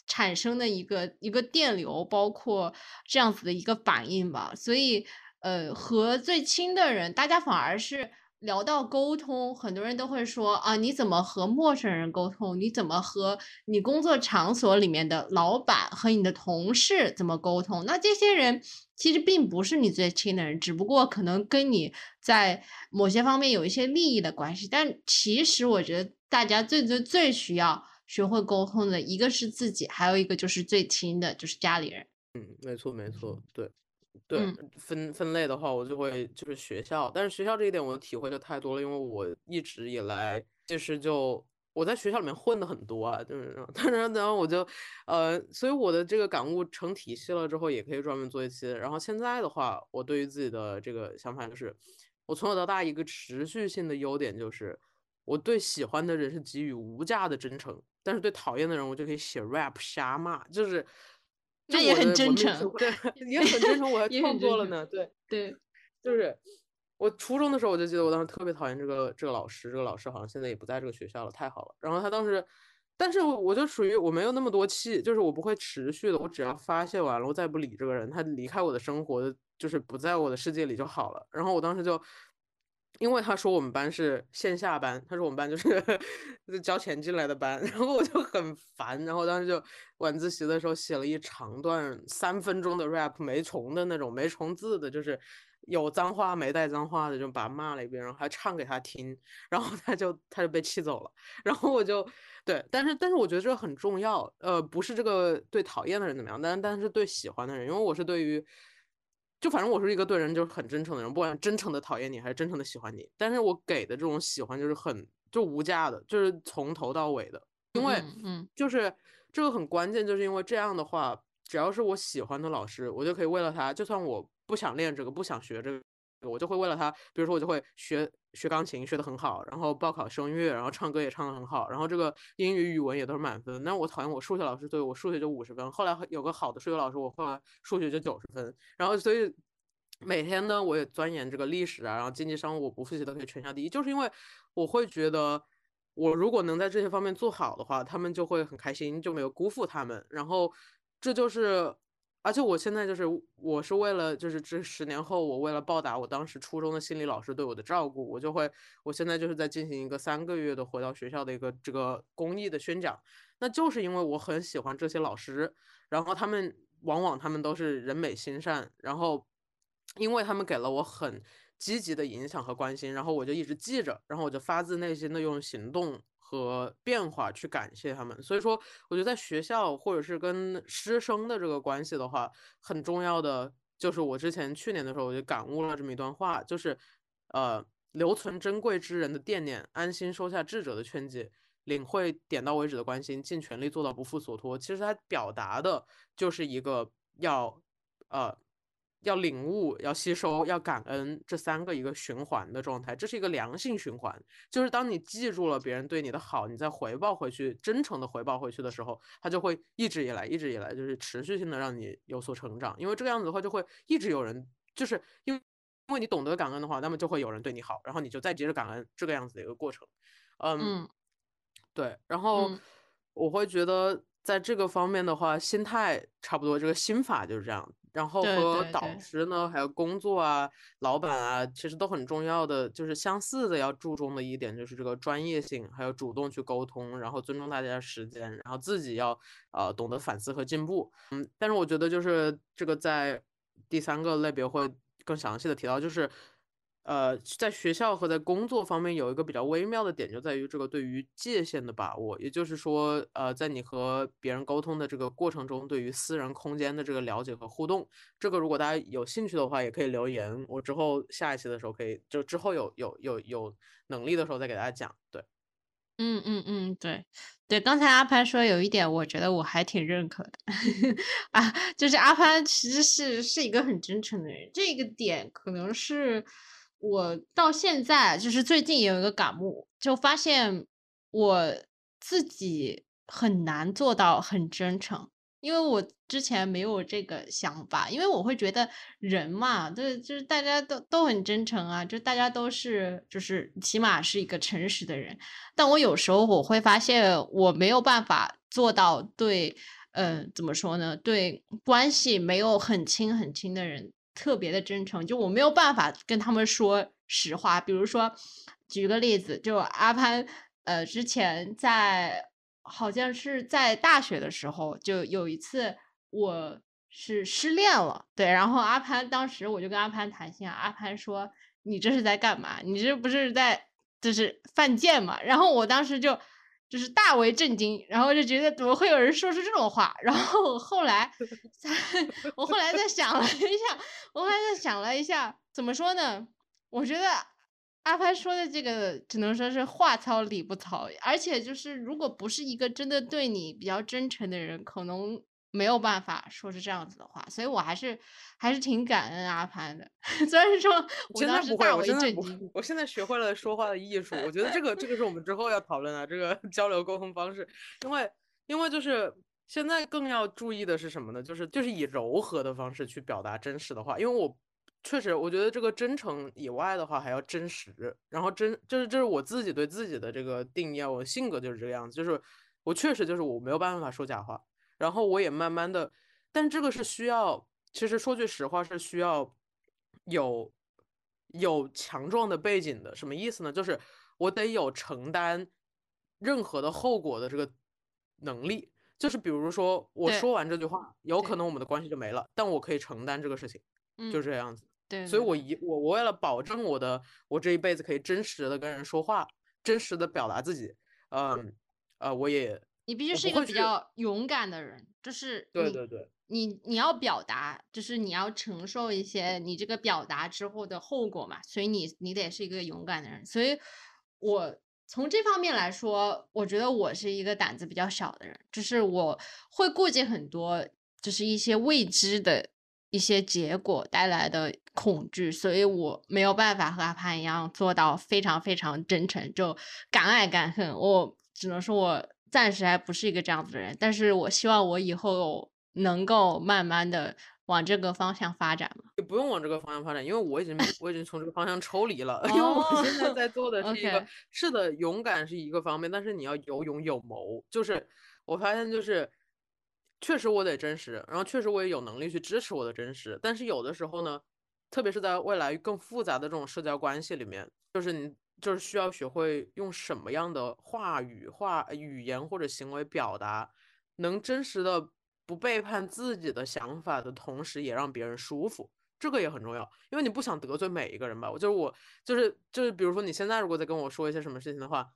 产生的一个一个电流，包括这样子的一个反应吧。所以，呃，和最亲的人，大家反而是聊到沟通，很多人都会说啊，你怎么和陌生人沟通？你怎么和你工作场所里面的老板和你的同事怎么沟通？那这些人其实并不是你最亲的人，只不过可能跟你在某些方面有一些利益的关系。但其实我觉得，大家最最最需要。学会沟通的一个是自己，还有一个就是最亲的，就是家里人。嗯，没错没错，对对，分分类的话，我就会就是学校，但是学校这一点我的体会就太多了，因为我一直以来其实就我在学校里面混的很多啊，就是，[laughs] 但是然后我就呃，所以我的这个感悟成体系了之后，也可以专门做一期。然后现在的话，我对于自己的这个想法就是，我从小到大一个持续性的优点就是。我对喜欢的人是给予无价的真诚，但是对讨厌的人，我就可以写 rap 瞎骂，就是这也很真诚，对，[laughs] 也很真诚，我还创作了呢，对对，就是我初中的时候，我就记得我当时特别讨厌这个这个老师，这个老师好像现在也不在这个学校了，太好了。然后他当时，但是我就属于我没有那么多气，就是我不会持续的，我只要发泄完了，我再不理这个人，他离开我的生活，就是不在我的世界里就好了。然后我当时就。因为他说我们班是线下班，他说我们班就是 [laughs] 交钱进来的班，[laughs] 然后我就很烦，然后当时就晚自习的时候写了一长段三分钟的 rap，没重的那种，没重字的，就是有脏话没带脏话的，就把他骂了一遍，然后还唱给他听，[laughs] 然后他就他就被气走了，然后我就对，但是但是我觉得这个很重要，呃，不是这个对讨厌的人怎么样，但但是对喜欢的人，因为我是对于。就反正我是一个对人就是很真诚的人，不管真诚的讨厌你还是真诚的喜欢你，但是我给的这种喜欢就是很就无价的，就是从头到尾的，因为嗯，就是这个很关键，就是因为这样的话，只要是我喜欢的老师，我就可以为了他，就算我不想练这个，不想学这个。我就会为了他，比如说我就会学学钢琴，学得很好，然后报考声乐，然后唱歌也唱得很好，然后这个英语、语文也都是满分。那我讨厌我数学老师，所以我数学就五十分。后来有个好的数学老师，我后来数学就九十分。然后所以每天呢，我也钻研这个历史啊，然后经济、商务我不复习都可以全校第一，就是因为我会觉得我如果能在这些方面做好的话，他们就会很开心，就没有辜负他们。然后这就是。而且我现在就是我是为了就是这十年后，我为了报答我当时初中的心理老师对我的照顾，我就会我现在就是在进行一个三个月的回到学校的一个这个公益的宣讲。那就是因为我很喜欢这些老师，然后他们往往他们都是人美心善，然后因为他们给了我很积极的影响和关心，然后我就一直记着，然后我就发自内心的用行动和变化去感谢他们。所以说，我觉得在学校或者是跟师生的这个关系的话，很重要的就是我之前去年的时候我就感悟了这么一段话，就是呃，留存珍贵之人的惦念，安心收下智者的劝诫。领会点到为止的关心，尽全力做到不负所托。其实他表达的就是一个要，呃，要领悟、要吸收、要感恩这三个一个循环的状态。这是一个良性循环，就是当你记住了别人对你的好，你再回报回去，真诚的回报回去的时候，他就会一直以来、一直以来就是持续性的让你有所成长。因为这个样子的话，就会一直有人，就是因为因为你懂得感恩的话，那么就会有人对你好，然后你就再接着感恩，这个样子的一个过程。嗯。对，然后我会觉得在这个方面的话，心态差不多，这个心法就是这样。然后和导师呢，还有工作啊、老板啊，其实都很重要的，就是相似的要注重的一点就是这个专业性，还有主动去沟通，然后尊重大家的时间，然后自己要呃懂得反思和进步。嗯，但是我觉得就是这个在第三个类别会更详细的提到，就是。呃，在学校和在工作方面有一个比较微妙的点，就在于这个对于界限的把握。也就是说，呃，在你和别人沟通的这个过程中，对于私人空间的这个了解和互动，这个如果大家有兴趣的话，也可以留言，我之后下一期的时候可以，就之后有有有有能力的时候再给大家讲。对，嗯嗯嗯，对对，刚才阿潘说有一点，我觉得我还挺认可的 [laughs] 啊，就是阿潘其实是是一个很真诚的人，这个点可能是。我到现在就是最近也有一个感悟，就发现我自己很难做到很真诚，因为我之前没有这个想法，因为我会觉得人嘛，对，就是大家都都很真诚啊，就大家都是就是起码是一个诚实的人，但我有时候我会发现我没有办法做到对，嗯，怎么说呢？对关系没有很亲很亲的人。特别的真诚，就我没有办法跟他们说实话。比如说，举个例子，就阿潘，呃，之前在好像是在大学的时候，就有一次我是失恋了，对，然后阿潘当时我就跟阿潘谈心啊，阿潘说：“你这是在干嘛？你这不是在就是犯贱嘛？”然后我当时就。就是大为震惊，然后就觉得怎么会有人说出这种话？然后后来，[laughs] 我后来再想了一下，我后来再想了一下，怎么说呢？我觉得阿潘说的这个只能说是话糙理不糙，而且就是如果不是一个真的对你比较真诚的人，可能。没有办法说是这样子的话，所以我还是还是挺感恩阿潘的。[laughs] 虽然说我当时大为震惊，我现在学会了说话的艺术。我觉得这个 [laughs] 这个是我们之后要讨论的这个 [laughs] 交流沟通方式，因为因为就是现在更要注意的是什么呢？就是就是以柔和的方式去表达真实的话。因为我确实我觉得这个真诚以外的话还要真实，然后真就是这是我自己对自己的这个定义，我性格就是这个样子，就是我确实就是我没有办法说假话。然后我也慢慢的，但这个是需要，其实说句实话是需要有有强壮的背景的。什么意思呢？就是我得有承担任何的后果的这个能力。就是比如说我说完这句话，有可能我们的关系就没了，但我可以承担这个事情，就这样子。对，所以我一我我为了保证我的我这一辈子可以真实的跟人说话，真实的表达自己，嗯呃，我也。你必须是一个比较勇敢的人，就是对对对，你你要表达，就是你要承受一些你这个表达之后的后果嘛，所以你你得是一个勇敢的人。所以，我从这方面来说，我觉得我是一个胆子比较小的人，就是我会顾及很多，就是一些未知的一些结果带来的恐惧，所以我没有办法和阿潘一样做到非常非常真诚，就敢爱敢恨。我只能说我。暂时还不是一个这样子的人，但是我希望我以后能够慢慢的往这个方向发展嘛。也不用往这个方向发展，因为我已经我已经从这个方向抽离了。因为我现在在做的是一个，是的，勇敢是一个方面，但是你要有勇有谋。就是我发现，就是确实我得真实，然后确实我也有能力去支持我的真实，但是有的时候呢，特别是在未来更复杂的这种社交关系里面，就是你就是需要学会用什么样的话语、话语言或者行为表达，能真实的不背叛自己的想法的同时，也让别人舒服，这个也很重要，因为你不想得罪每一个人吧？我就是我就是就是，比如说你现在如果再跟我说一些什么事情的话。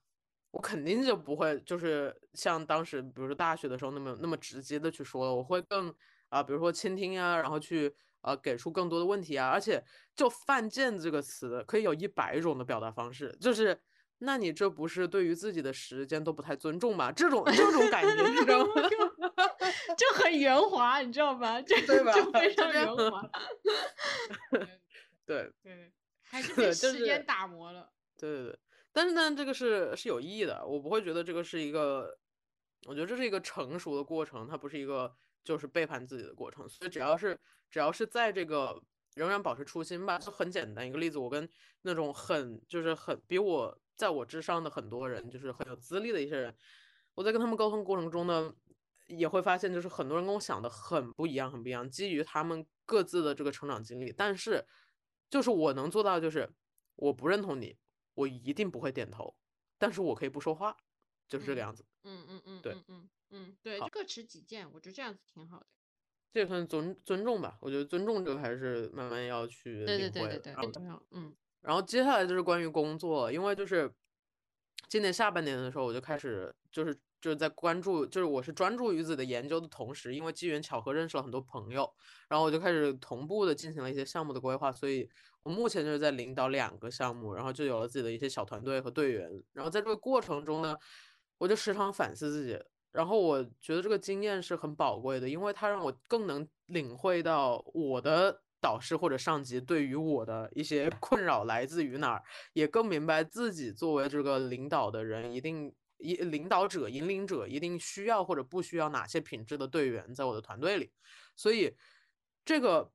我肯定就不会，就是像当时，比如说大学的时候那么那么直接的去说了。我会更啊，比如说倾听呀，然后去呃给出更多的问题啊。而且就犯贱这个词，可以有一百种的表达方式。就是，那你这不是对于自己的时间都不太尊重吗？这种这种感觉，你知道吗？[laughs] 就很圆滑，你知道吗？这对吧？就非常圆滑。对 [laughs] 对，还是 [laughs] 被时间打磨了。对对对。但是呢，这个是是有意义的，我不会觉得这个是一个，我觉得这是一个成熟的过程，它不是一个就是背叛自己的过程。所以只要是只要是在这个仍然保持初心吧，就很简单一个例子，我跟那种很就是很比我在我之上的很多人，就是很有资历的一些人，我在跟他们沟通过程中呢，也会发现就是很多人跟我想的很不一样，很不一样，基于他们各自的这个成长经历，但是就是我能做到就是我不认同你。我一定不会点头，但是我可以不说话，就是这个样子。嗯嗯嗯，对，嗯嗯对，各持己见，我觉得这样子挺好的。这也算尊尊重吧，我觉得尊重这个还是慢慢要去领会。对对对对对，嗯，然后接下来就是关于工作，因为就是今年下半年的时候，我就开始就是就是在关注，就是我是专注于自己的研究的同时，因为机缘巧合认识了很多朋友，然后我就开始同步的进行了一些项目的规划，所以。我目前就是在领导两个项目，然后就有了自己的一些小团队和队员。然后在这个过程中呢，我就时常反思自己。然后我觉得这个经验是很宝贵的，因为它让我更能领会到我的导师或者上级对于我的一些 [laughs] 困扰来自于哪儿，也更明白自己作为这个领导的人，一定一领导者、引领者一定需要或者不需要哪些品质的队员在我的团队里。所以这个。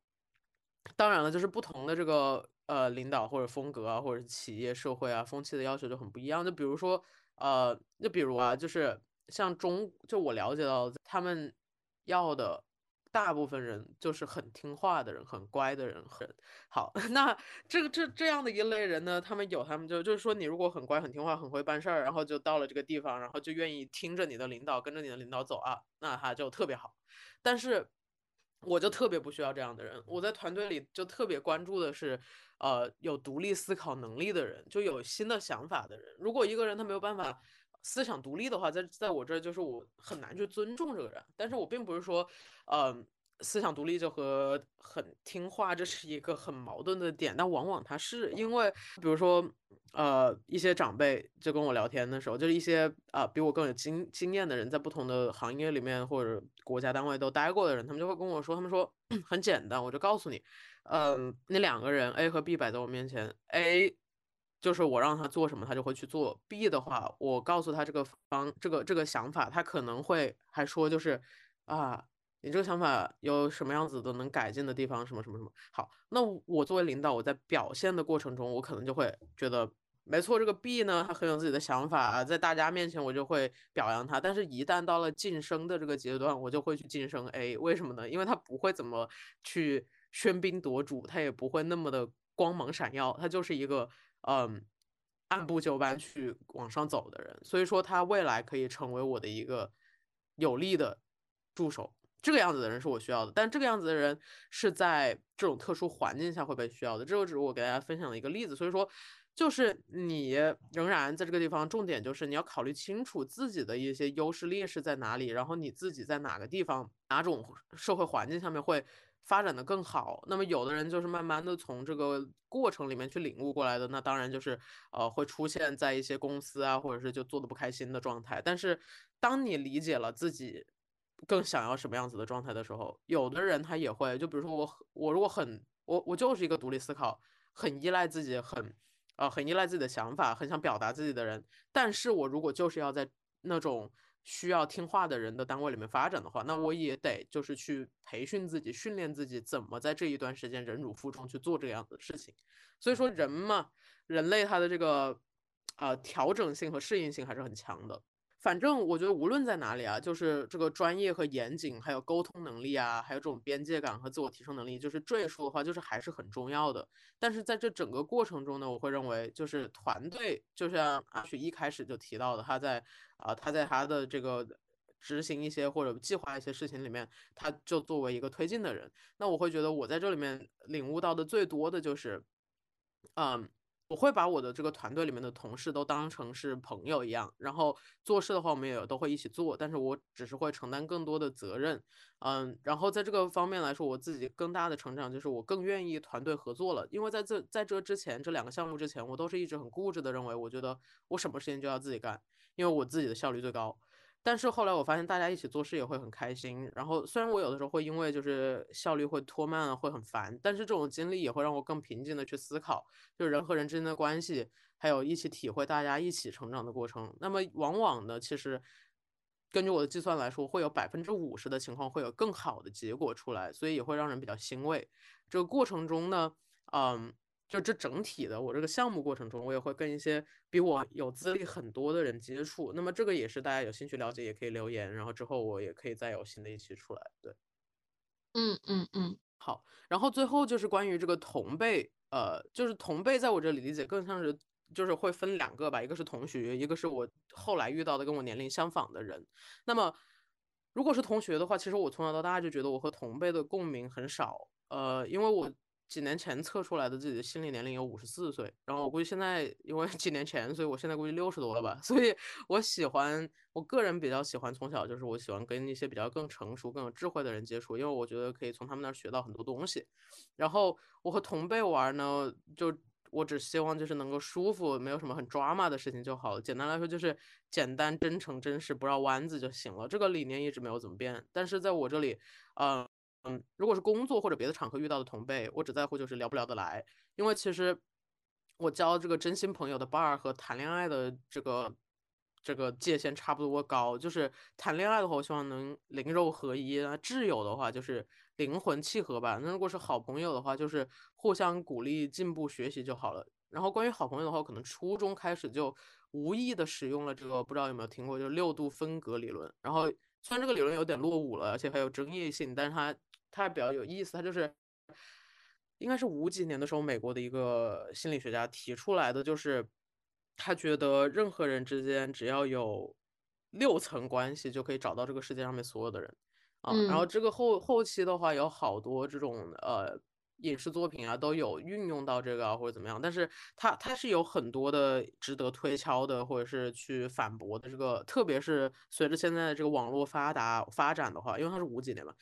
当然了，就是不同的这个呃领导或者风格啊，或者企业社会啊风气的要求就很不一样。就比如说呃，就比如啊，就是像中，就我了解到他们要的大部分人就是很听话的人，很乖的人。很好，[laughs] 那这个这这样的一类人呢，他们有他们就就是说，你如果很乖、很听话、很会办事儿，然后就到了这个地方，然后就愿意听着你的领导，跟着你的领导走啊，那他就特别好。但是。我就特别不需要这样的人，我在团队里就特别关注的是，呃，有独立思考能力的人，就有新的想法的人。如果一个人他没有办法思想独立的话，在在我这儿就是我很难去尊重这个人。但是我并不是说，嗯。思想独立就和很听话，这是一个很矛盾的点。但往往他是因为，比如说，呃，一些长辈就跟我聊天的时候，就是一些啊比我更有经经验的人，在不同的行业里面或者国家单位都待过的人，他们就会跟我说，他们说 [clears throat] 很简单，我就告诉你，嗯，那两个人 A 和 B 摆在我面前，A 就是我让他做什么，他就会去做；B 的话，我告诉他这个方这个这个想法，他可能会还说就是啊。你这个想法有什么样子的能改进的地方？什么什么什么？好，那我作为领导，我在表现的过程中，我可能就会觉得，没错，这个 B 呢，他很有自己的想法，在大家面前我就会表扬他。但是，一旦到了晋升的这个阶段，我就会去晋升 A。为什么呢？因为他不会怎么去喧宾夺主，他也不会那么的光芒闪耀，他就是一个嗯，按部就班去往上走的人。所以说，他未来可以成为我的一个有力的助手。这个样子的人是我需要的，但这个样子的人是在这种特殊环境下会被需要的。这个只是我给大家分享的一个例子。所以说，就是你仍然在这个地方，重点就是你要考虑清楚自己的一些优势劣势在哪里，然后你自己在哪个地方、哪种社会环境下面会发展的更好。那么有的人就是慢慢的从这个过程里面去领悟过来的，那当然就是呃会出现在一些公司啊，或者是就做的不开心的状态。但是当你理解了自己。更想要什么样子的状态的时候，有的人他也会，就比如说我，我如果很，我我就是一个独立思考，很依赖自己，很，呃，很依赖自己的想法，很想表达自己的人。但是我如果就是要在那种需要听话的人的单位里面发展的话，那我也得就是去培训自己，训练自己怎么在这一段时间忍辱负重去做这个样子的事情。所以说人嘛，人类他的这个，呃，调整性和适应性还是很强的。反正我觉得无论在哪里啊，就是这个专业和严谨，还有沟通能力啊，还有这种边界感和自我提升能力，就是赘述的话，就是还是很重要的。但是在这整个过程中呢，我会认为就是团队，就像阿雪一开始就提到的，他在啊，他在他的这个执行一些或者计划一些事情里面，他就作为一个推进的人。那我会觉得我在这里面领悟到的最多的就是，嗯。我会把我的这个团队里面的同事都当成是朋友一样，然后做事的话，我们也都会一起做，但是我只是会承担更多的责任，嗯，然后在这个方面来说，我自己更大的成长就是我更愿意团队合作了，因为在这在这之前这两个项目之前，我都是一直很固执的认为，我觉得我什么事情就要自己干，因为我自己的效率最高。但是后来我发现大家一起做事也会很开心，然后虽然我有的时候会因为就是效率会拖慢会很烦，但是这种经历也会让我更平静的去思考，就是人和人之间的关系，还有一起体会大家一起成长的过程。那么往往呢，其实根据我的计算来说，会有百分之五十的情况会有更好的结果出来，所以也会让人比较欣慰。这个过程中呢，嗯。就这整体的，我这个项目过程中，我也会跟一些比我有资历很多的人接触。那么这个也是大家有兴趣了解，也可以留言，然后之后我也可以再有新的一期出来。对，嗯嗯嗯，好。然后最后就是关于这个同辈，呃，就是同辈，在我这里理解更像是就是会分两个吧，一个是同学，一个是我后来遇到的跟我年龄相仿的人。那么如果是同学的话，其实我从小到大就觉得我和同辈的共鸣很少，呃，因为我。几年前测出来的自己的心理年龄有五十四岁，然后我估计现在因为几年前，所以我现在估计六十多了吧。[laughs] 所以我喜欢，我个人比较喜欢从小就是我喜欢跟一些比较更成熟、更有智慧的人接触，因为我觉得可以从他们那儿学到很多东西。然后我和同辈玩呢，就我只希望就是能够舒服，没有什么很抓马的事情就好了。简单来说就是简单、真诚、真实，不绕弯子就行了。这个理念一直没有怎么变，但是在我这里，嗯。嗯，如果是工作或者别的场合遇到的同辈，我只在乎就是聊不聊得来。因为其实我交这个真心朋友的 bar 和谈恋爱的这个这个界限差不多高。就是谈恋爱的话，我希望能灵肉合一；啊；挚友的话，就是灵魂契合吧。那如果是好朋友的话，就是互相鼓励、进步、学习就好了。然后关于好朋友的话，可能初中开始就无意的使用了这个，不知道有没有听过，就是六度分隔理论。然后虽然这个理论有点落伍了，而且还有争议性，但是它。他比较有意思，他就是应该是五几年的时候，美国的一个心理学家提出来的，就是他觉得任何人之间只要有六层关系，就可以找到这个世界上面所有的人啊。然后这个后后期的话，有好多这种呃影视作品啊，都有运用到这个啊，或者怎么样。但是它它是有很多的值得推敲的，或者是去反驳的。这个特别是随着现在的这个网络发达发展的话，因为它是五几年嘛。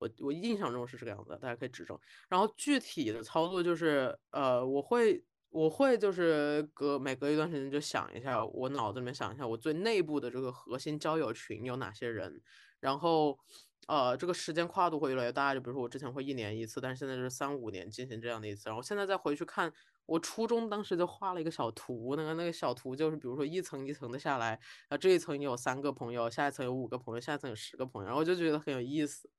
我我印象中是这个样子，大家可以指正。然后具体的操作就是，呃，我会我会就是隔每隔一段时间就想一下，我脑子里面想一下我最内部的这个核心交友群有哪些人，然后呃这个时间跨度会越来越大，就比如说我之前会一年一次，但是现在就是三五年进行这样的一次。然后现在再回去看，我初中当时就画了一个小图，那个那个小图就是比如说一层一层的下来，啊这一层有三个朋友，下一层有五个朋友，下一层有十个朋友，然后我就觉得很有意思，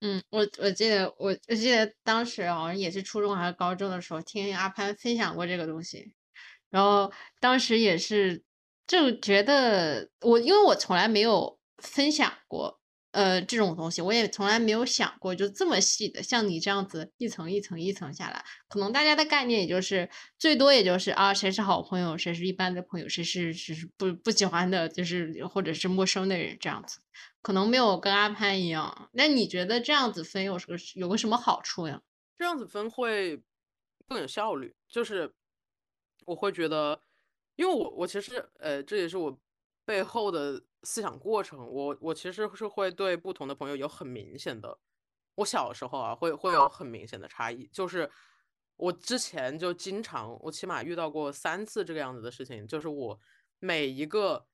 嗯，我我记得我我记得当时好像也是初中还是高中的时候，听阿潘分享过这个东西，然后当时也是就觉得我因为我从来没有分享过呃这种东西，我也从来没有想过就这么细的，像你这样子一层一层一层下来，可能大家的概念也就是最多也就是啊谁是好朋友，谁是一般的朋友，谁是是不不喜欢的，就是或者是陌生的人这样子。可能没有跟阿潘一样，那你觉得这样子分有什么有个什么好处呀？这样子分会更有效率，就是我会觉得，因为我我其实呃这也是我背后的思想过程，我我其实是会对不同的朋友有很明显的，我小时候啊会会有很明显的差异，就是我之前就经常我起码遇到过三次这个样子的事情，就是我每一个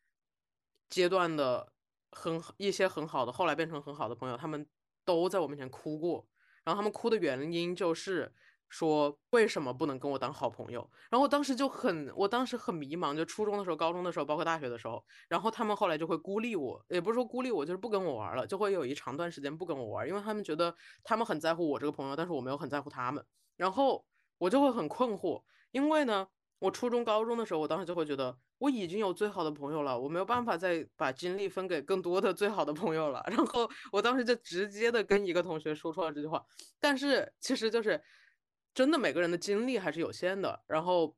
阶段的。很一些很好的，后来变成很好的朋友，他们都在我面前哭过。然后他们哭的原因就是说，为什么不能跟我当好朋友？然后我当时就很，我当时很迷茫，就初中的时候、高中的时候，包括大学的时候。然后他们后来就会孤立我，也不是说孤立我，就是不跟我玩了，就会有一长段时间不跟我玩，因为他们觉得他们很在乎我这个朋友，但是我没有很在乎他们。然后我就会很困惑，因为呢，我初中、高中的时候，我当时就会觉得。我已经有最好的朋友了，我没有办法再把精力分给更多的最好的朋友了。[laughs] 然后我当时就直接的跟一个同学说出了这句话。但是其实就是真的，每个人的精力还是有限的。然后，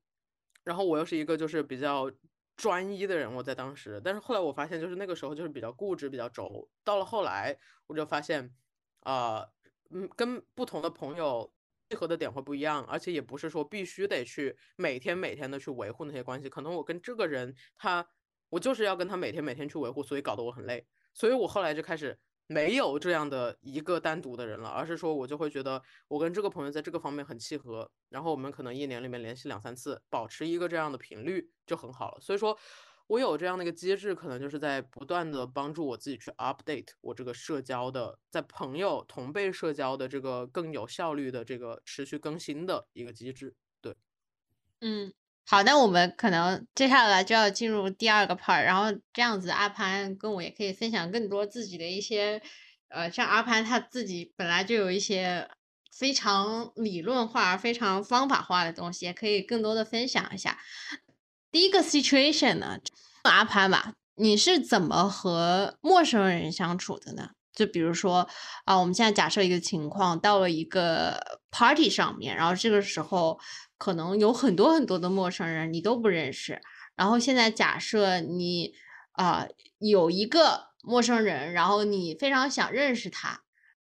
然后我又是一个就是比较专一的人，我在当时。但是后来我发现，就是那个时候就是比较固执、比较轴。到了后来，我就发现，啊，嗯，跟不同的朋友。契合的点会不一样，而且也不是说必须得去每天每天的去维护那些关系。可能我跟这个人，他我就是要跟他每天每天去维护，所以搞得我很累。所以我后来就开始没有这样的一个单独的人了，而是说我就会觉得我跟这个朋友在这个方面很契合，然后我们可能一年里面联系两三次，保持一个这样的频率就很好了。所以说。我有这样的一个机制，可能就是在不断的帮助我自己去 update 我这个社交的，在朋友同辈社交的这个更有效率的这个持续更新的一个机制。对，嗯，好，那我们可能接下来就要进入第二个 part，然后这样子阿潘跟我也可以分享更多自己的一些，呃，像阿潘他自己本来就有一些非常理论化、非常方法化的东西，也可以更多的分享一下。第一个 situation 呢，阿潘吧，你是怎么和陌生人相处的呢？就比如说啊，我们现在假设一个情况，到了一个 party 上面，然后这个时候可能有很多很多的陌生人，你都不认识。然后现在假设你啊有一个陌生人，然后你非常想认识他，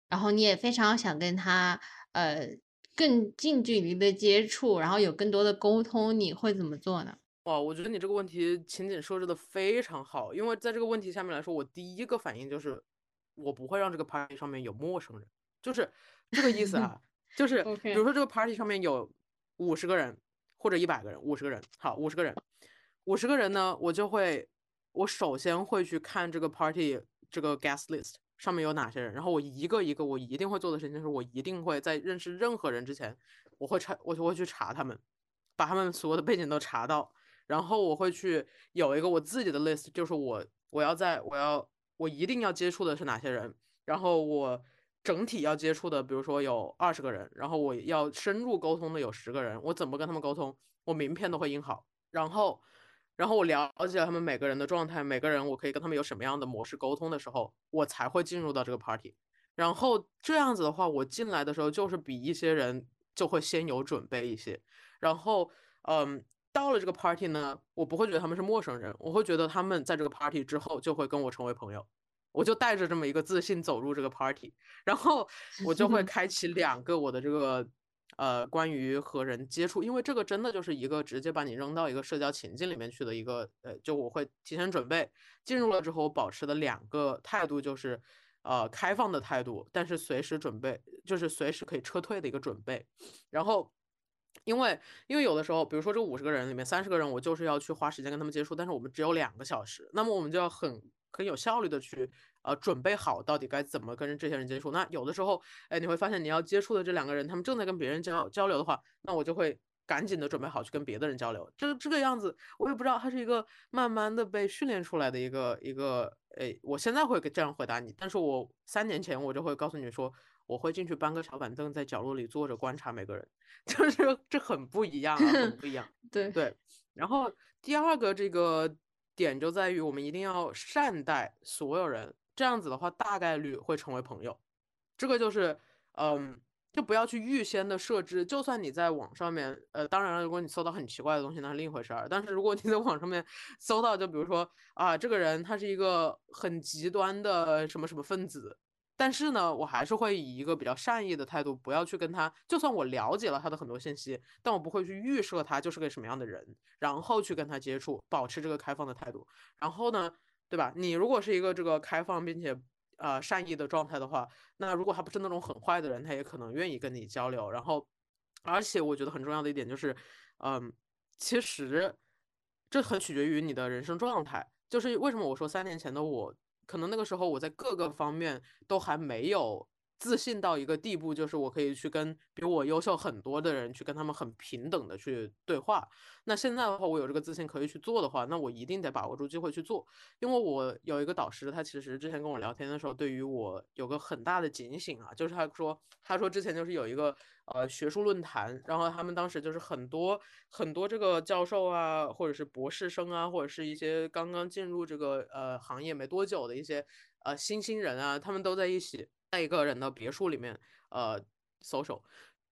然后你也非常想跟他呃更近距离的接触，然后有更多的沟通，你会怎么做呢？哇，我觉得你这个问题情景设置的非常好，因为在这个问题下面来说，我第一个反应就是，我不会让这个 party 上面有陌生人，就是这个意思啊，[laughs] 就是比如说这个 party 上面有五十个人或者一百个人，五十个人，好，五十个人，五十个人呢，我就会，我首先会去看这个 party 这个 guest list 上面有哪些人，然后我一个一个，我一定会做的事情就是，我一定会在认识任何人之前，我会查，我就会去查他们，把他们所有的背景都查到。然后我会去有一个我自己的 list，就是我我要在我要我一定要接触的是哪些人，然后我整体要接触的，比如说有二十个人，然后我要深入沟通的有十个人，我怎么跟他们沟通？我名片都会印好，然后然后我了解了他们每个人的状态，每个人我可以跟他们有什么样的模式沟通的时候，我才会进入到这个 party。然后这样子的话，我进来的时候就是比一些人就会先有准备一些，然后嗯。到了这个 party 呢，我不会觉得他们是陌生人，我会觉得他们在这个 party 之后就会跟我成为朋友，我就带着这么一个自信走入这个 party，然后 [laughs] 我就会开启两个我的这个呃关于和人接触，因为这个真的就是一个直接把你扔到一个社交情境里面去的一个呃，就我会提前准备，进入了之后我保持的两个态度就是呃开放的态度，但是随时准备就是随时可以撤退的一个准备，然后。因为，因为有的时候，比如说这五十个人里面三十个人，我就是要去花时间跟他们接触，但是我们只有两个小时，那么我们就要很很有效率的去呃准备好到底该怎么跟这些人接触。那有的时候，哎，你会发现你要接触的这两个人，他们正在跟别人交交流的话，那我就会赶紧的准备好去跟别的人交流。这这个样子，我也不知道，它是一个慢慢的被训练出来的一个一个，哎，我现在会这样回答你，但是我三年前我就会告诉你说。我会进去搬个小板凳，在角落里坐着观察每个人，[laughs] 就是这很不一样啊，很 [laughs] 不一样。对对。然后第二个这个点就在于，我们一定要善待所有人，这样子的话大概率会成为朋友。这个就是，嗯，就不要去预先的设置。就算你在网上面，呃，当然了，如果你搜到很奇怪的东西，那是另一回事儿。但是如果你在网上面搜到，就比如说啊，这个人他是一个很极端的什么什么分子。但是呢，我还是会以一个比较善意的态度，不要去跟他。就算我了解了他的很多信息，但我不会去预设他就是个什么样的人，然后去跟他接触，保持这个开放的态度。然后呢，对吧？你如果是一个这个开放并且呃善意的状态的话，那如果他不是那种很坏的人，他也可能愿意跟你交流。然后，而且我觉得很重要的一点就是，嗯，其实这很取决于你的人生状态。就是为什么我说三年前的我。可能那个时候我在各个方面都还没有自信到一个地步，就是我可以去跟比我优秀很多的人去跟他们很平等的去对话。那现在的话，我有这个自信可以去做的话，那我一定得把握住机会去做。因为我有一个导师，他其实之前跟我聊天的时候，对于我有个很大的警醒啊，就是他说，他说之前就是有一个呃学术论坛，然后他们当时就是很多很多这个教授啊，或者是博士生啊，或者是一些刚刚进入这个呃行业没多久的一些呃新兴人啊，他们都在一起在一个人的别墅里面呃 social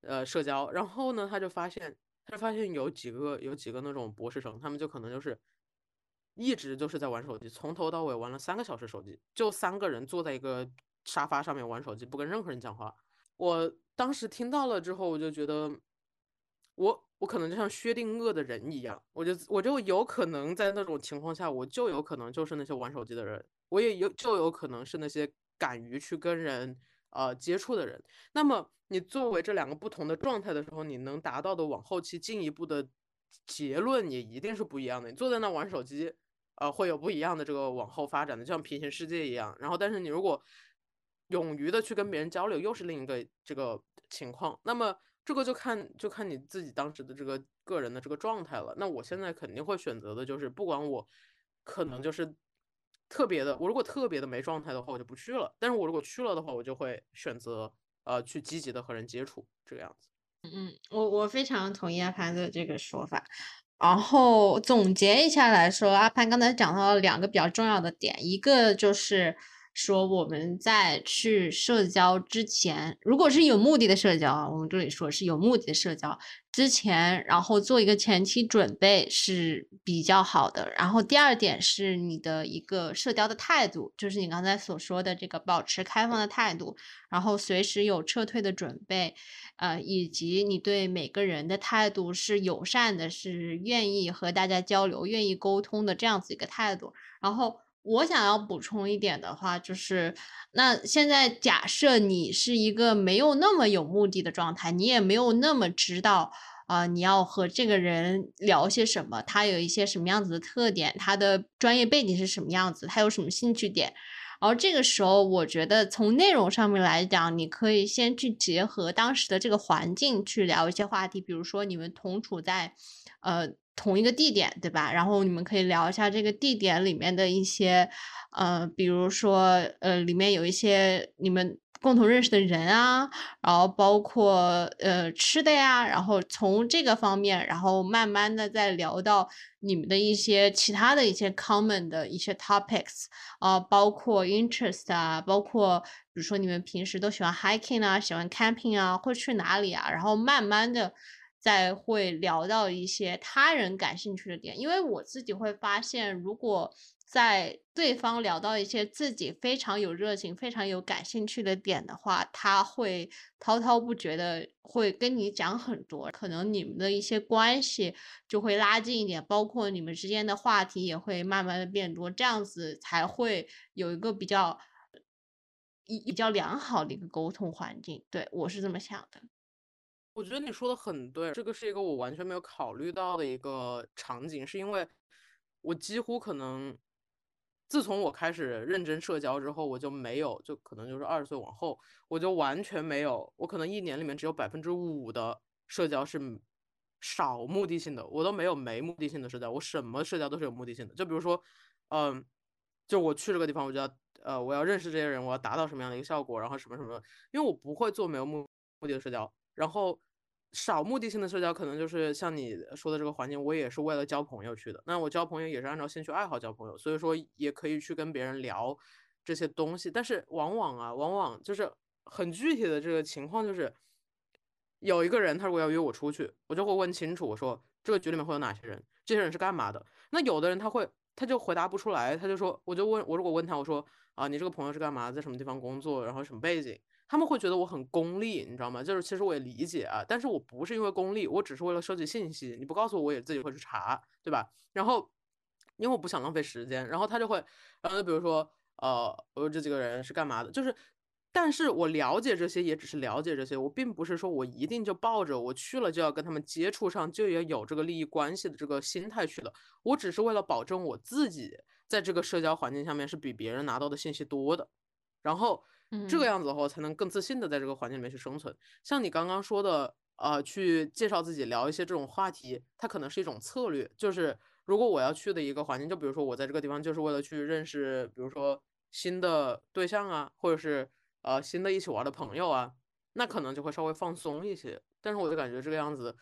呃社交，然后呢，他就发现。他就发现有几个有几个那种博士生，他们就可能就是一直就是在玩手机，从头到尾玩了三个小时手机，就三个人坐在一个沙发上面玩手机，不跟任何人讲话。我当时听到了之后，我就觉得我我可能就像薛定谔的人一样，我就我就有可能在那种情况下，我就有可能就是那些玩手机的人，我也有就有可能是那些敢于去跟人。呃，接触的人，那么你作为这两个不同的状态的时候，你能达到的往后期进一步的结论也一定是不一样的。你坐在那玩手机，呃，会有不一样的这个往后发展的，就像平行世界一样。然后，但是你如果勇于的去跟别人交流，又是另一个这个情况。那么这个就看就看你自己当时的这个个人的这个状态了。那我现在肯定会选择的就是，不管我可能就是。特别的，我如果特别的没状态的话，我就不去了。但是我如果去了的话，我就会选择呃去积极的和人接触，这个样子。嗯，我我非常同意阿潘的这个说法。然后总结一下来说，阿潘刚才讲到了两个比较重要的点，一个就是。说我们在去社交之前，如果是有目的的社交啊，我们这里说是有目的的社交之前，然后做一个前期准备是比较好的。然后第二点是你的一个社交的态度，就是你刚才所说的这个保持开放的态度，然后随时有撤退的准备，呃，以及你对每个人的态度是友善的，是愿意和大家交流、愿意沟通的这样子一个态度，然后。我想要补充一点的话，就是那现在假设你是一个没有那么有目的的状态，你也没有那么知道啊，你要和这个人聊些什么，他有一些什么样子的特点，他的专业背景是什么样子，他有什么兴趣点。而这个时候，我觉得从内容上面来讲，你可以先去结合当时的这个环境去聊一些话题，比如说你们同处在，呃。同一个地点，对吧？然后你们可以聊一下这个地点里面的一些，呃，比如说，呃，里面有一些你们共同认识的人啊，然后包括呃吃的呀，然后从这个方面，然后慢慢的再聊到你们的一些其他的一些 common 的一些 topics 啊，包括 interest 啊，包括比如说你们平时都喜欢 hiking 啊，喜欢 camping 啊，会去哪里啊，然后慢慢的。再会聊到一些他人感兴趣的点，因为我自己会发现，如果在对方聊到一些自己非常有热情、非常有感兴趣的点的话，他会滔滔不绝的会跟你讲很多，可能你们的一些关系就会拉近一点，包括你们之间的话题也会慢慢的变多，这样子才会有一个比较一比较良好的一个沟通环境。对我是这么想的。我觉得你说的很对，这个是一个我完全没有考虑到的一个场景，是因为我几乎可能自从我开始认真社交之后，我就没有，就可能就是二十岁往后，我就完全没有，我可能一年里面只有百分之五的社交是少目的性的，我都没有没目的性的社交，我什么社交都是有目的性的，就比如说，嗯，就我去这个地方，我就要呃，我要认识这些人，我要达到什么样的一个效果，然后什么什么，因为我不会做没有目目的的社交。然后少目的性的社交，可能就是像你说的这个环境，我也是为了交朋友去的。那我交朋友也是按照兴趣爱好交朋友，所以说也可以去跟别人聊这些东西。但是往往啊，往往就是很具体的这个情况，就是有一个人他如果要约我出去，我就会问清楚，我说这个局里面会有哪些人，这些人是干嘛的。那有的人他会他就回答不出来，他就说，我就问我如果问他，我说啊，你这个朋友是干嘛，在什么地方工作，然后什么背景。他们会觉得我很功利，你知道吗？就是其实我也理解啊，但是我不是因为功利，我只是为了收集信息。你不告诉我，我也自己会去查，对吧？然后，因为我不想浪费时间，然后他就会，然后就比如说，呃，我这几个人是干嘛的？就是，但是我了解这些，也只是了解这些，我并不是说我一定就抱着我去了就要跟他们接触上，就要有这个利益关系的这个心态去的。我只是为了保证我自己在这个社交环境下面是比别人拿到的信息多的。然后这个嗯样子的话，才能更自信的在这个环境里面去生存。像你刚刚说的，呃，去介绍自己，聊一些这种话题，它可能是一种策略，就是如果我要去的一个环境，就比如说我在这个地方就是为了去认识，比如说新的对象啊，或者是呃新的一起玩的朋友啊，那可能就会稍微放松一些。但是我就感觉这个样子，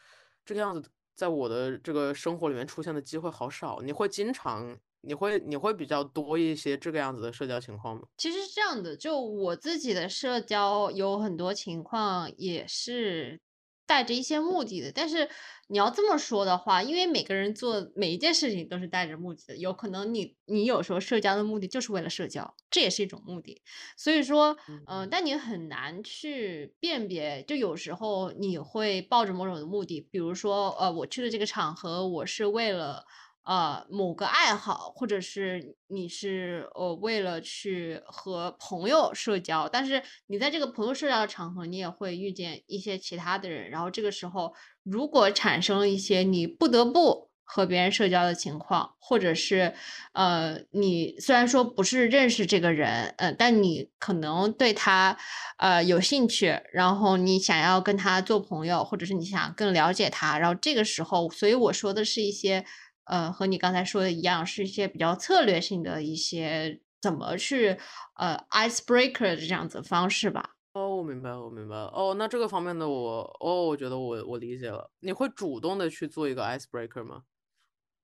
这个样子在我的这个生活里面出现的机会好少。你会经常，你会你会比较多一些这个样子的社交情况吗？其实是这样的，就我自己的社交有很多情况也是带着一些目的的。但是你要这么说的话，因为每个人做每一件事情都是带着目的的，有可能你你有时候社交的目的就是为了社交，这也是一种目的。所以说，嗯、嗯但你很难去辨别，就有时候你会抱着某种的目的，比如说，呃，我去的这个场合，我是为了。呃，某个爱好，或者是你是呃为了去和朋友社交，但是你在这个朋友社交的场合，你也会遇见一些其他的人，然后这个时候如果产生一些你不得不和别人社交的情况，或者是呃你虽然说不是认识这个人，呃，但你可能对他呃有兴趣，然后你想要跟他做朋友，或者是你想更了解他，然后这个时候，所以我说的是一些。呃，和你刚才说的一样，是一些比较策略性的一些怎么去呃 icebreaker 的这样子的方式吧。哦，我明白了，我明白了。哦，那这个方面的我，哦，我觉得我我理解了。你会主动的去做一个 icebreaker 吗？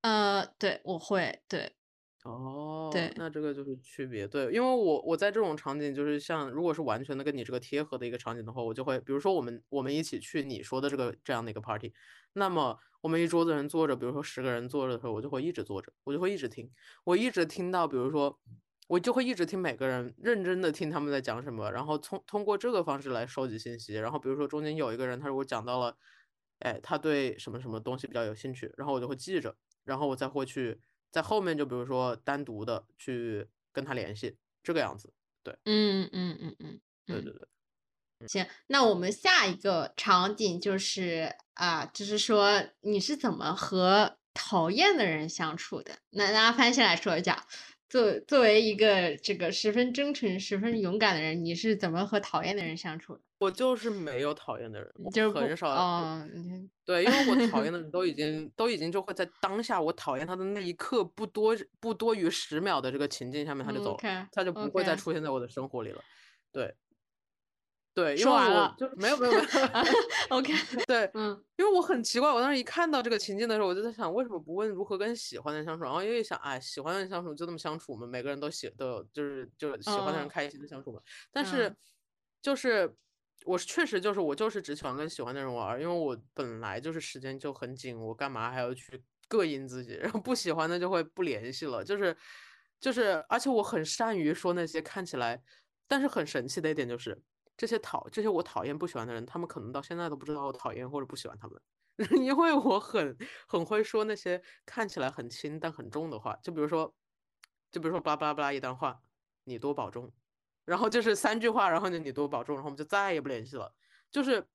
呃，对，我会，对，哦，对，那这个就是区别。对，因为我我在这种场景，就是像如果是完全的跟你这个贴合的一个场景的话，我就会，比如说我们我们一起去你说的这个这样的一个 party，那么我们一桌子人坐着，比如说十个人坐着的时候，我就会一直坐着，我就会一直听，我一直听到，比如说我就会一直听每个人认真的听他们在讲什么，然后通通过这个方式来收集信息，然后比如说中间有一个人他如果讲到了，哎，他对什么什么东西比较有兴趣，然后我就会记着，然后我再会去。在后面就比如说单独的去跟他联系，这个样子。对，嗯嗯嗯嗯嗯，对对对。行，那我们下一个场景就是啊，就是说你是怎么和讨厌的人相处的？那那阿潘先来说一下，作作为一个这个十分真诚、十分勇敢的人，你是怎么和讨厌的人相处的？我就是没有讨厌的人，我就是很少。嗯，对，因为我讨厌的人都已经都已经就会在当下我讨厌他的那一刻不多不多于十秒的这个情境下面他就走了他就不会再出现在我的生活里了。对，对，因为没有没有没有。[laughs] OK，[laughs] 对，嗯因为我很奇怪，我当时一看到这个情境的时候，我就在想，为什么不问如何跟喜欢的人相处？然后又一想，哎，喜欢的人相处就这么相处嘛，每个人都喜都有，就是就是喜欢的人嗯开心的相处嘛。但是嗯就是我确实就是我就是只喜欢跟喜欢的人玩儿，因为我本来就是时间就很紧，我干嘛还要去膈应自己？然后不喜欢的就会不联系了，就是就是，而且我很善于说那些看起来，但是很神奇的一点就是。这些讨这些我讨厌不喜欢的人，他们可能到现在都不知道我讨厌或者不喜欢他们，[laughs] 因为我很很会说那些看起来很轻但很重的话，就比如说，就比如说巴拉巴拉一段话，你多保重，然后就是三句话，然后呢你多保重，然后我们就再也不联系了。就是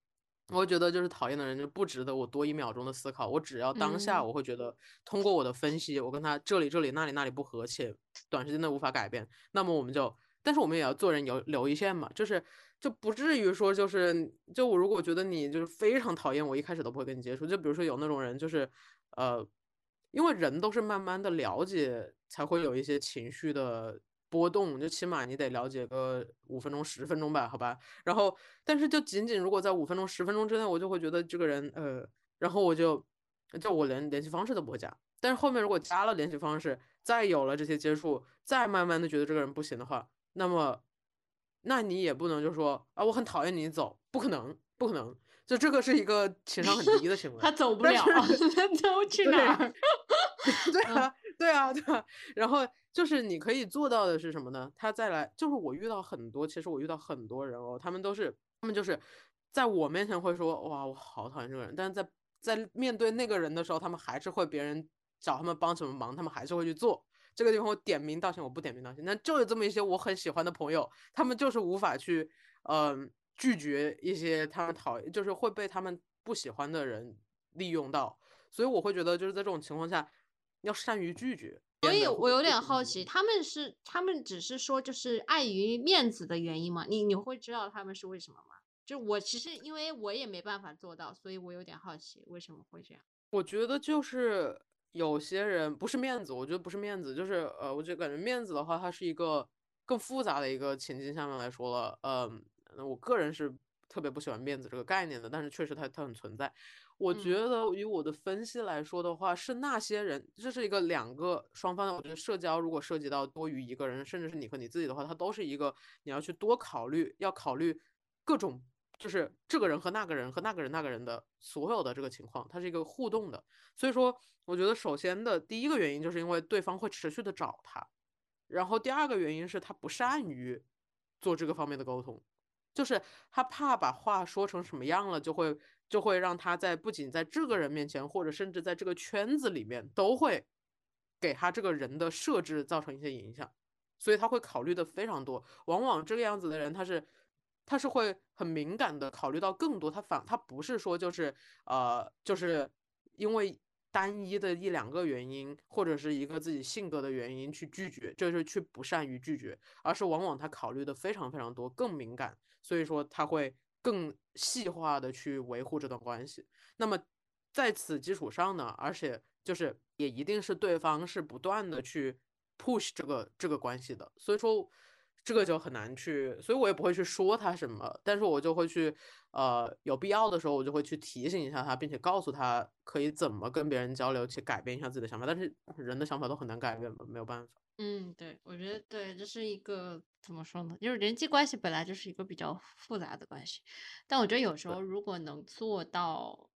我觉得就是讨厌的人就不值得我多一秒钟的思考，我只要当下嗯我会觉得通过我的分析，我跟他这里这里那里那里不和，且短时间内无法改变，那么我们就。但是我们也要做人留留一线嘛，就是就不至于说就是就我如果觉得你就是非常讨厌我，一开始都不会跟你接触。就比如说有那种人，就是呃，因为人都是慢慢的了解才会有一些情绪的波动，就起码你得了解个五分钟十分钟吧，好吧。然后但是就仅仅如果在五分钟十分钟之内，我就会觉得这个人呃，然后我就就我连联系方式都不会加。但是后面如果加了联系方式，再有了这些接触，再慢慢的觉得这个人不行的话。那么，那你也不能就说啊，我很讨厌你走，不可能，不可能，就这个是一个情商很低的行 [laughs] 为。他走不了，他走去对哪儿？[laughs] 对啊，对啊，对啊。然后就是你可以做到的是什么呢？他再来，就是我遇到很多，其实我遇到很多人哦，他们都是，他们就是在我面前会说，哇，我好讨厌这个人，但是在在面对那个人的时候，他们还是会别人找他们帮什么忙，他们还是会去做。这个地方我点名道歉，我不点名道歉。那就有这么一些我很喜欢的朋友，他们就是无法去，嗯、拒绝一些他们讨厌，就是会被他们不喜欢的人利用到。所以我会觉得，就是在这种情况下，要善于拒绝。所以我有点好奇，他们是他们只是说就是碍于面子的原因吗？你你会知道他们是为什么吗？就我其实因为我也没办法做到，所以我有点好奇为什么会这样。我觉得就是有些人不是面子，我觉得不是面子，就是呃，我就感觉面子的话，它是一个更复杂的一个情境下面来说了。嗯，我个人是特别不喜欢面子这个概念的，但是确实它它很存在。我觉得以我的分析来说的话，是那些人，这是一个两个双方的。我觉得社交如果涉及到多于一个人，甚至是你和你自己的话，它都是一个你要去多考虑，要考虑各种。就是这个人和那个人和那个人那个人的所有的这个情况，它是一个互动的。所以说，我觉得首先的第一个原因就是因为对方会持续的找他，然后第二个原因是他不善于做这个方面的沟通，就是他怕把话说成什么样了，就会就会让他在不仅在这个人面前，或者甚至在这个圈子里面，都会给他这个人的设置造成一些影响。所以他会考虑的非常多。往往这个样子的人，他是。他是会很敏感的考虑到更多，他反他不是说就是呃就是因为单一的一两个原因或者是一个自己性格的原因去拒绝，就是去不善于拒绝，而是往往他考虑的非常非常多，更敏感，所以说他会更细化的去维护这段关系。那么在此基础上呢，而且就是也一定是对方是不断的去 push 这个这个关系的，所以说。这个就很难去，所以我也不会去说他什么，但是我就会去，呃，有必要的时候我就会去提醒一下他，并且告诉他可以怎么跟别人交流，去改变一下自己的想法。但是人的想法都很难改变嘛，没有办法。嗯，对，我觉得对，这是一个怎么说呢？就是人际关系本来就是一个比较复杂的关系，但我觉得有时候如果能做到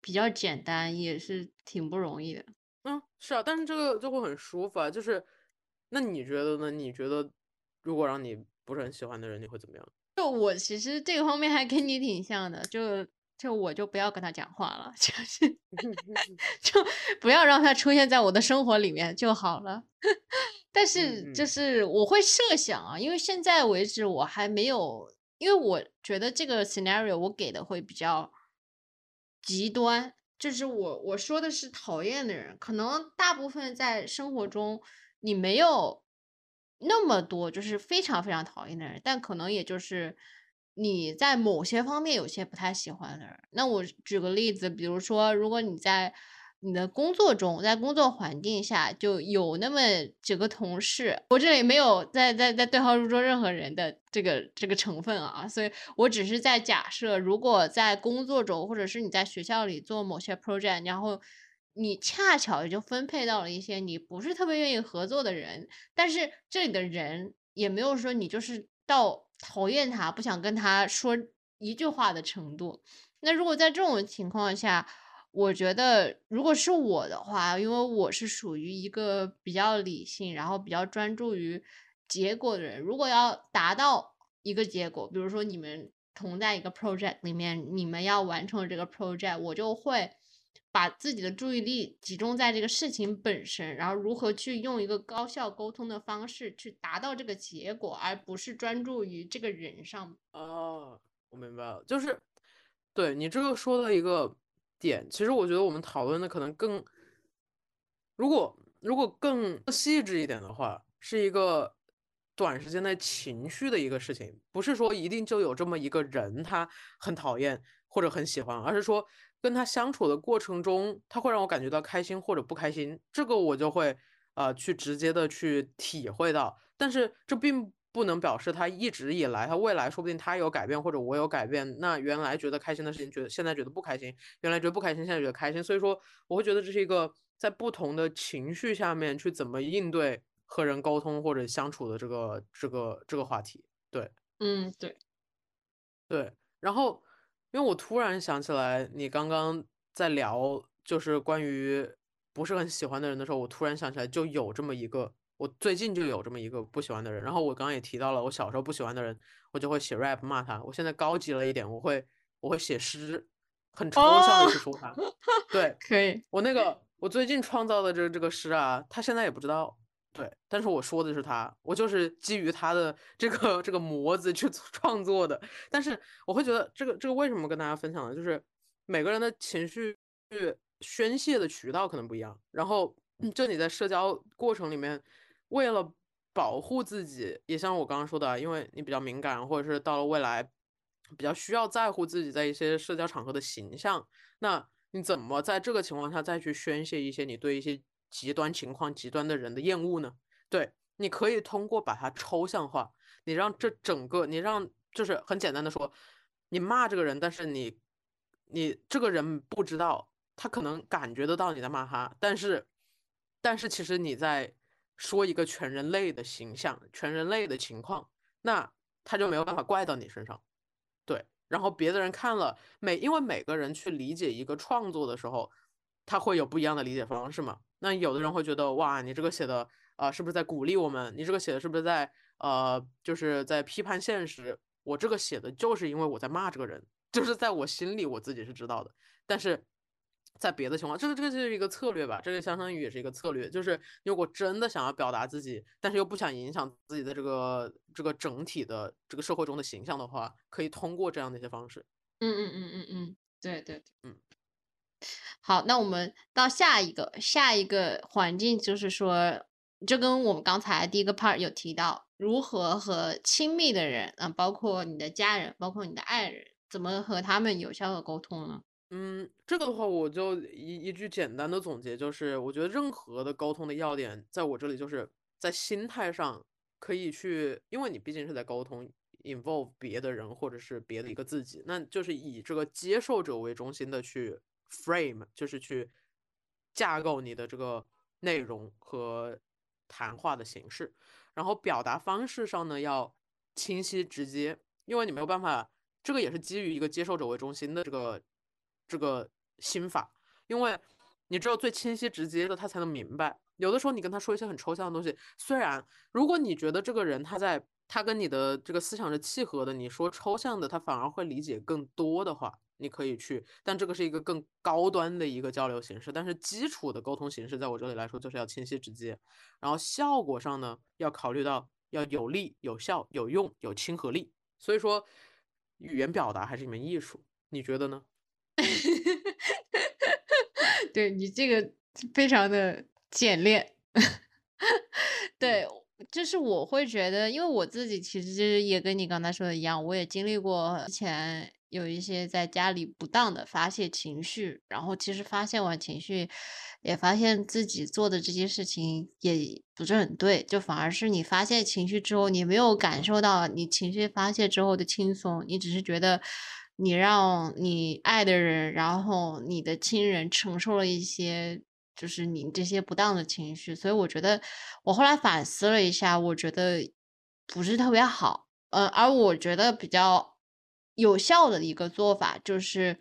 比较简单，也是挺不容易的。嗯，是啊，但是这个就会很舒服啊。就是，那你觉得呢？你觉得？如果让你不是很喜欢的人，你会怎么样？就我其实这个方面还跟你挺像的，就就我就不要跟他讲话了，[laughs] 就是 [laughs] 就不要让他出现在我的生活里面就好了。[laughs] 但是就是我会设想啊，因为现在为止我还没有，因为我觉得这个 scenario 我给的会比较极端，就是我我说的是讨厌的人，可能大部分在生活中你没有。那么多就是非常非常讨厌的人，但可能也就是你在某些方面有些不太喜欢的人。那我举个例子，比如说，如果你在你的工作中，在工作环境下就有那么几个同事，我这里没有在在在对号入座任何人的这个这个成分啊，所以我只是在假设，如果在工作中或者是你在学校里做某些 project，然后。你恰巧也就分配到了一些你不是特别愿意合作的人，但是这里的人也没有说你就是到讨厌他不想跟他说一句话的程度。那如果在这种情况下，我觉得如果是我的话，因为我是属于一个比较理性，然后比较专注于结果的人，如果要达到一个结果，比如说你们同在一个 project 里面，你们要完成这个 project，我就会。把自己的注意力集中在这个事情本身，然后如何去用一个高效沟通的方式去达到这个结果，而不是专注于这个人上。哦，我明白了，就是对你这个说的一个点，其实我觉得我们讨论的可能更，如果如果更细致一点的话，是一个短时间内情绪的一个事情，不是说一定就有这么一个人他很讨厌或者很喜欢，而是说。跟他相处的过程中，他会让我感觉到开心或者不开心，这个我就会呃去直接的去体会到。但是这并不能表示他一直以来，他未来说不定他有改变或者我有改变。那原来觉得开心的事情，觉得现在觉得不开心；原来觉得不开心，现在觉得开心。所以说，我会觉得这是一个在不同的情绪下面去怎么应对和人沟通或者相处的这个这个这个话题。对，嗯，对，对，然后。因为我突然想起来，你刚刚在聊就是关于不是很喜欢的人的时候，我突然想起来就有这么一个，我最近就有这么一个不喜欢的人。然后我刚刚也提到了，我小时候不喜欢的人，我就会写 rap 骂他。我现在高级了一点，我会我会写诗，很抽象的去说他。对，可以。我那个我最近创造的这这个诗啊，他现在也不知道。对，但是我说的是他，我就是基于他的这个这个模子去 [laughs] 创作的。但是我会觉得这个这个为什么跟大家分享呢？就是每个人的情绪宣泄的渠道可能不一样。然后就你在社交过程里面，为了保护自己，也像我刚刚说的，因为你比较敏感，或者是到了未来比较需要在乎自己在一些社交场合的形象，那你怎么在这个情况下再去宣泄一些你对一些极端情况、极端的人的厌恶呢？对，你可以通过把它抽象化，你让这整个，你让就是很简单的说，你骂这个人，但是你你这个人不知道，他可能感觉得到你在骂他，但是。但是其实你在说一个全人类的形象、全人类的情况，那他就没有办法怪到你身上，对。然后别的人看了每，因为每个人去理解一个创作的时候，他会有不一样的理解方式嘛。那有的人会觉得，哇，你这个写的啊，是不是在鼓励我们？你这个写的是不是在呃，就是在批判现实？我这个写的就是因为我在骂这个人，[laughs] 就是在我心里我自己是知道的，但是。在别的情况，这个这个就是一个策略吧，这个相当于也是一个策略，就是如果真的想要表达自己，但是又不想影响自己的这个这个整体的这个社会中的形象的话，可以通过这样的一些方式。嗯嗯嗯嗯嗯，对对，嗯。好，那我们到下一个下一个环境，就是说，就跟我们刚才第一个 part 有提到，如何和亲密的人啊，包括你的家人，包括你的爱人，怎么和他们有效的沟通呢？嗯，这个的话，我就一一句简单的总结，就是我觉得任何的沟通的要点，在我这里就是在心态上可以去，因为你毕竟是在沟通，involve 别的人或者是别的一个自己，那就是以这个接受者为中心的去 frame，就是去架构你的这个内容和谈话的形式，然后表达方式上呢要清晰直接，因为你没有办法，这个也是基于一个接受者为中心的这个。这个心法，因为你只有最清晰直接的，他才能明白。有的时候你跟他说一些很抽象的东西，虽然如果你觉得这个人他在他跟你的这个思想是契合的，你说抽象的，他反而会理解更多的话，你可以去。但这个是一个更高端的一个交流形式，但是基础的沟通形式，在我这里来说就是要清晰直接。然后效果上呢，要考虑到要有力、有效、有用、有亲和力。所以说，语言表达还是一门艺术，你觉得呢？[laughs] 对你这个非常的简练，对，就是我会觉得，因为我自己其实也跟你刚才说的一样，我也经历过之前有一些在家里不当的发泄情绪，然后其实发泄完情绪，也发现自己做的这些事情也不是很对，就反而是你发泄情绪之后，你没有感受到你情绪发泄之后的轻松，你只是觉得。你让你爱的人，然后你的亲人承受了一些，就是你这些不当的情绪，所以我觉得我后来反思了一下，我觉得不是特别好。呃，而我觉得比较有效的一个做法，就是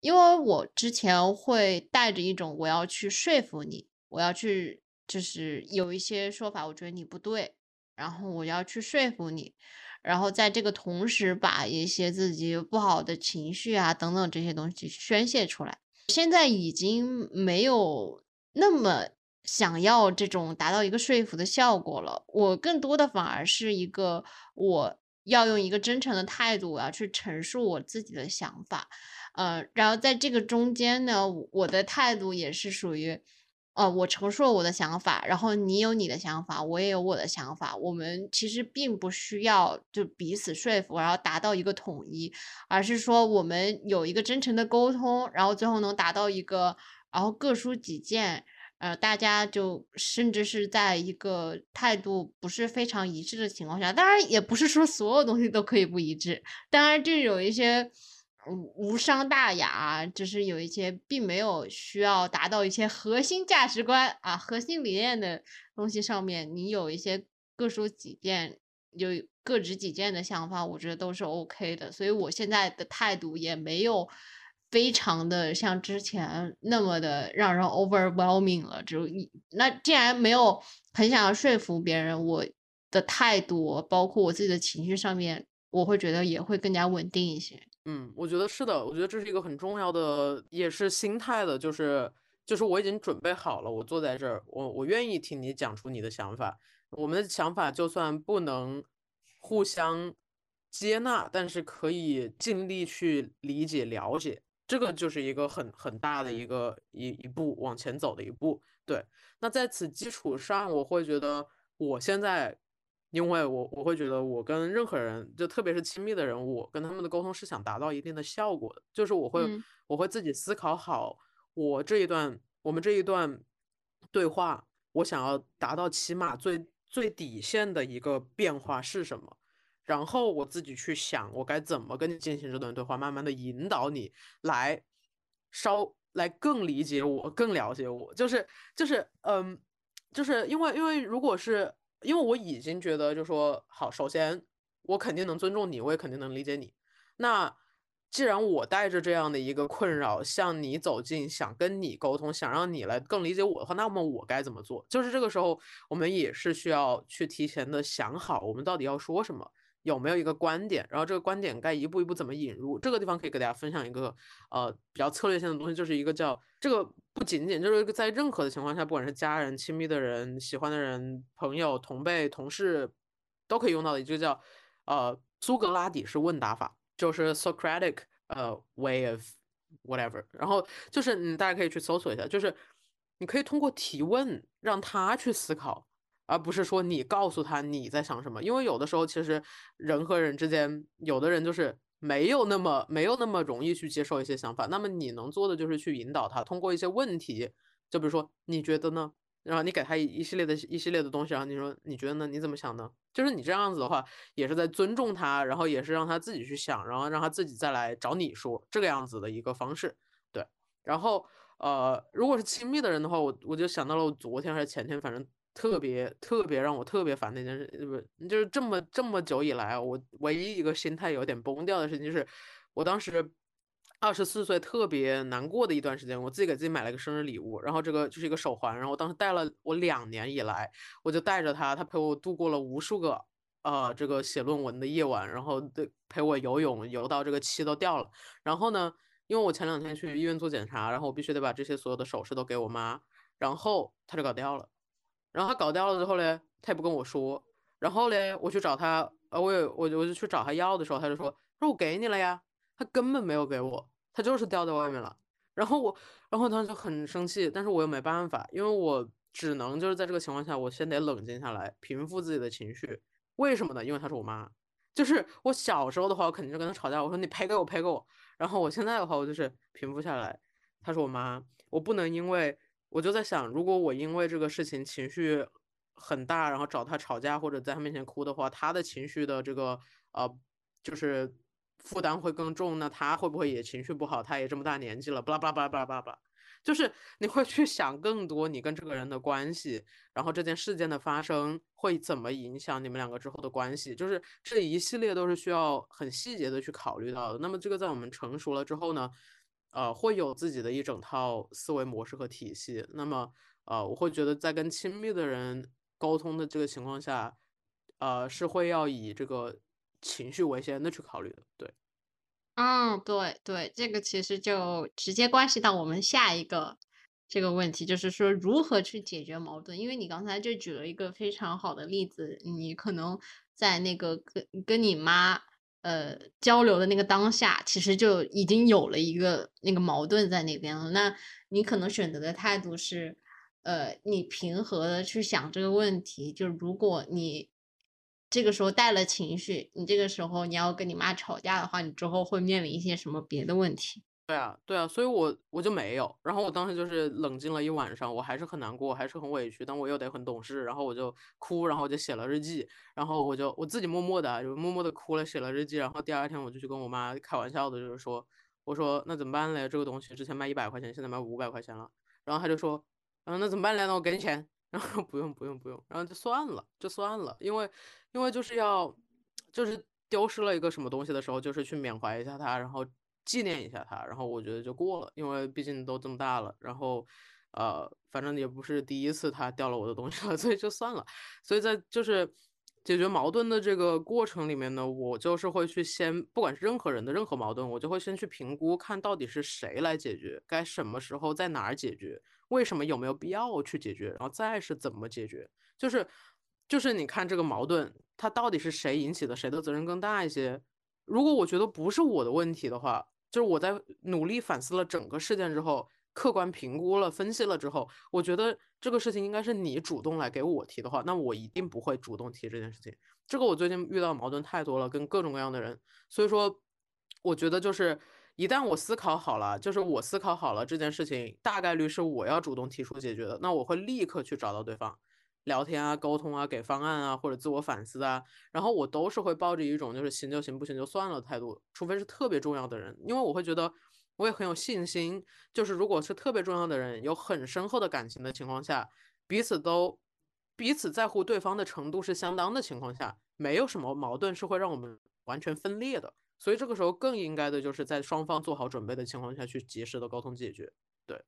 因为我之前会带着一种我要去说服你，我要去就是有一些说法，我觉得你不对，然后我要去说服你。然后在这个同时，把一些自己不好的情绪啊等等这些东西宣泄出来。现在已经没有那么想要这种达到一个说服的效果了。我更多的反而是一个，我要用一个真诚的态度，我要去陈述我自己的想法。呃，然后在这个中间呢，我的态度也是属于。呃，我陈述了我的想法，然后你有你的想法，我也有我的想法。我们其实并不需要就彼此说服，然后达到一个统一，而是说我们有一个真诚的沟通，然后最后能达到一个，然后各抒己见。呃，大家就甚至是在一个态度不是非常一致的情况下，当然也不是说所有东西都可以不一致，当然就有一些。无无伤大雅，就是有一些并没有需要达到一些核心价值观啊、核心理念的东西上面，你有一些各抒己见、有各执己见的想法，我觉得都是 OK 的。所以我现在的态度也没有非常的像之前那么的让人 overwhelming 了。就一那既然没有很想要说服别人，我的态度包括我自己的情绪上面，我会觉得也会更加稳定一些。嗯，我觉得是的，我觉得这是一个很重要的，也是心态的，就是就是我已经准备好了，我坐在这儿，我我愿意听你讲出你的想法，我们的想法就算不能互相接纳，但是可以尽力去理解了解，这个就是一个很很大的一个一一步往前走的一步。对，那在此基础上，我会觉得我现在，因为我我会觉得我跟任何人，就特别是亲密的人，我跟他们的沟通是想达到一定的效果的，就是我会我会自己思考好，我这一段我们这一段对话，我想要达到起码最最底线的一个变化是什么。然后我自己去想，我该怎么跟你进行这段对话，慢慢的引导你来稍来更理解我，更了解我，就是就是嗯，就是因为因为如果是因为我已经觉得就说好，首先我肯定能尊重你，我也肯定能理解你。那既然我带着这样的一个困扰向你走近，想跟你沟通，想让你来更理解我的话，那么我该怎么做？就是这个时候，我们也是需要去提前的想好，我们到底要说什么。有没有一个观点？然后这个观点该一步一步怎么引入？这个地方可以给大家分享一个呃比较策略性的东西，就是一个叫这个不仅仅就是在任何的情况下，不管是家人、亲密的人、喜欢的人、朋友、同辈、同事，都可以用到的一个叫呃苏格拉底式问答法，就是 Socratic 呃 way of whatever。然后就是嗯大家可以去搜索一下，就是你可以通过提问让他去思考。而不是说你告诉他你在想什么，因为有的时候其实人和人之间，有的人就是没有那么没有那么容易去接受一些想法。那么你能做的就是去引导他，通过一些问题，就比如说你觉得呢？然后你给他一系列的一系列的东西，然后你说你觉得呢？你怎么想呢？就是你这样子的话，也是在尊重他，然后也是让他自己去想，然后让他自己再来找你说这个样子的一个方式。对，然后呃，如果是亲密的人的话，我我就想到了我昨天还是前天，反正。特别特别让我特别烦的一件事，不就是这么这么久以来，我唯一一个心态有点崩掉的事情，就是我当时二十四岁特别难过的一段时间，我自己给自己买了一个生日礼物，然后这个就是一个手环，然后我当时戴了我两年以来，我就带着它，它陪我度过了无数个呃这个写论文的夜晚，然后对陪我游泳游到这个漆都掉了，然后呢，因为我前两天去医院做检查，然后我必须得把这些所有的首饰都给我妈，然后它就搞掉了。然后他搞掉了之后呢，他也不跟我说。然后呢，我去找他，呃，我也我我就去找他要的时候，他就说说我给你了呀，他根本没有给我，他就是掉在外面了。然后我，然后当时就很生气，但是我又没办法，因为我只能就是在这个情况下，我先得冷静下来，平复自己的情绪。为什么呢？因为她是我妈，就是我小时候的话，我肯定就跟她吵架，我说你赔给我，赔给我。然后我现在的话，我就是平复下来，她是我妈，我不能因为。我就在想，如果我因为这个事情情绪很大，然后找他吵架或者在他面前哭的话，他的情绪的这个呃，就是负担会更重。那他会不会也情绪不好？他也这么大年纪了，巴拉巴拉巴拉巴拉巴拉，就是你会去想更多你跟这个人的关系，然后这件事件的发生会怎么影响你们两个之后的关系，就是这一系列都是需要很细节的去考虑到的。那么这个在我们成熟了之后呢？呃，会有自己的一整套思维模式和体系。那么，呃，我会觉得在跟亲密的人沟通的这个情况下，呃，是会要以这个情绪为先的去考虑的。对，嗯，对对，这个其实就直接关系到我们下一个这个问题，就是说如何去解决矛盾。因为你刚才就举了一个非常好的例子，你可能在那个跟跟你妈。呃，交流的那个当下，其实就已经有了一个那个矛盾在那边了。那你可能选择的态度是，呃，你平和的去想这个问题。就如果你这个时候带了情绪，你这个时候你要跟你妈吵架的话，你之后会面临一些什么别的问题？对啊，对啊，所以我我就没有，然后我当时就是冷静了一晚上，我还是很难过，还是很委屈，但我又得很懂事，然后我就哭，然后我就写了日记，然后我就我自己默默的就默默的哭了，写了日记，然后第二天我就去跟我妈开玩笑的，就是说，我说那怎么办嘞？这个东西之前卖一百块钱，现在卖五百块钱了，然后他就说，嗯，那怎么办嘞？那我给你钱，[laughs] 然后不用不用不用，然后就算了就算了，因为因为就是要就是丢失了一个什么东西的时候，就是去缅怀一下他，然后。纪念一下他，然后我觉得就过了，因为毕竟都这么大了，然后，呃，反正也不是第一次他掉了我的东西了，[laughs] 所以就算了。所以在就是解决矛盾的这个过程里面呢，我就是会去先，不管是任何人的任何矛盾，我就会先去评估，看到底是谁来解决，该什么时候在哪儿解决，为什么有没有必要去解决，然后再是怎么解决，就是就是你看这个矛盾，它到底是谁引起的，谁的责任更大一些？如果我觉得不是我的问题的话，就是我在努力反思了整个事件之后，客观评估了、分析了之后，我觉得这个事情应该是你主动来给我提的话，那我一定不会主动提这件事情。这个我最近遇到矛盾太多了，跟各种各样的人，所以说，我觉得就是一旦我思考好了，就是我思考好了这件事情大概率是我要主动提出解决的，那我会立刻去找到对方聊天啊、沟通啊、给方案啊或者自我反思啊，然后我都是会抱着一种就是行就行，不行就算了的态度，除非是特别重要的人，因为我会觉得我也很有信心，就是如果是特别重要的人，有很深厚的感情的情况下，彼此都。彼此在乎对方的程度是相当的情况下，没有什么矛盾是会让我们完全分裂的。所以这个时候更应该的就是在双方做好准备的情况下去及时的沟通解决。对，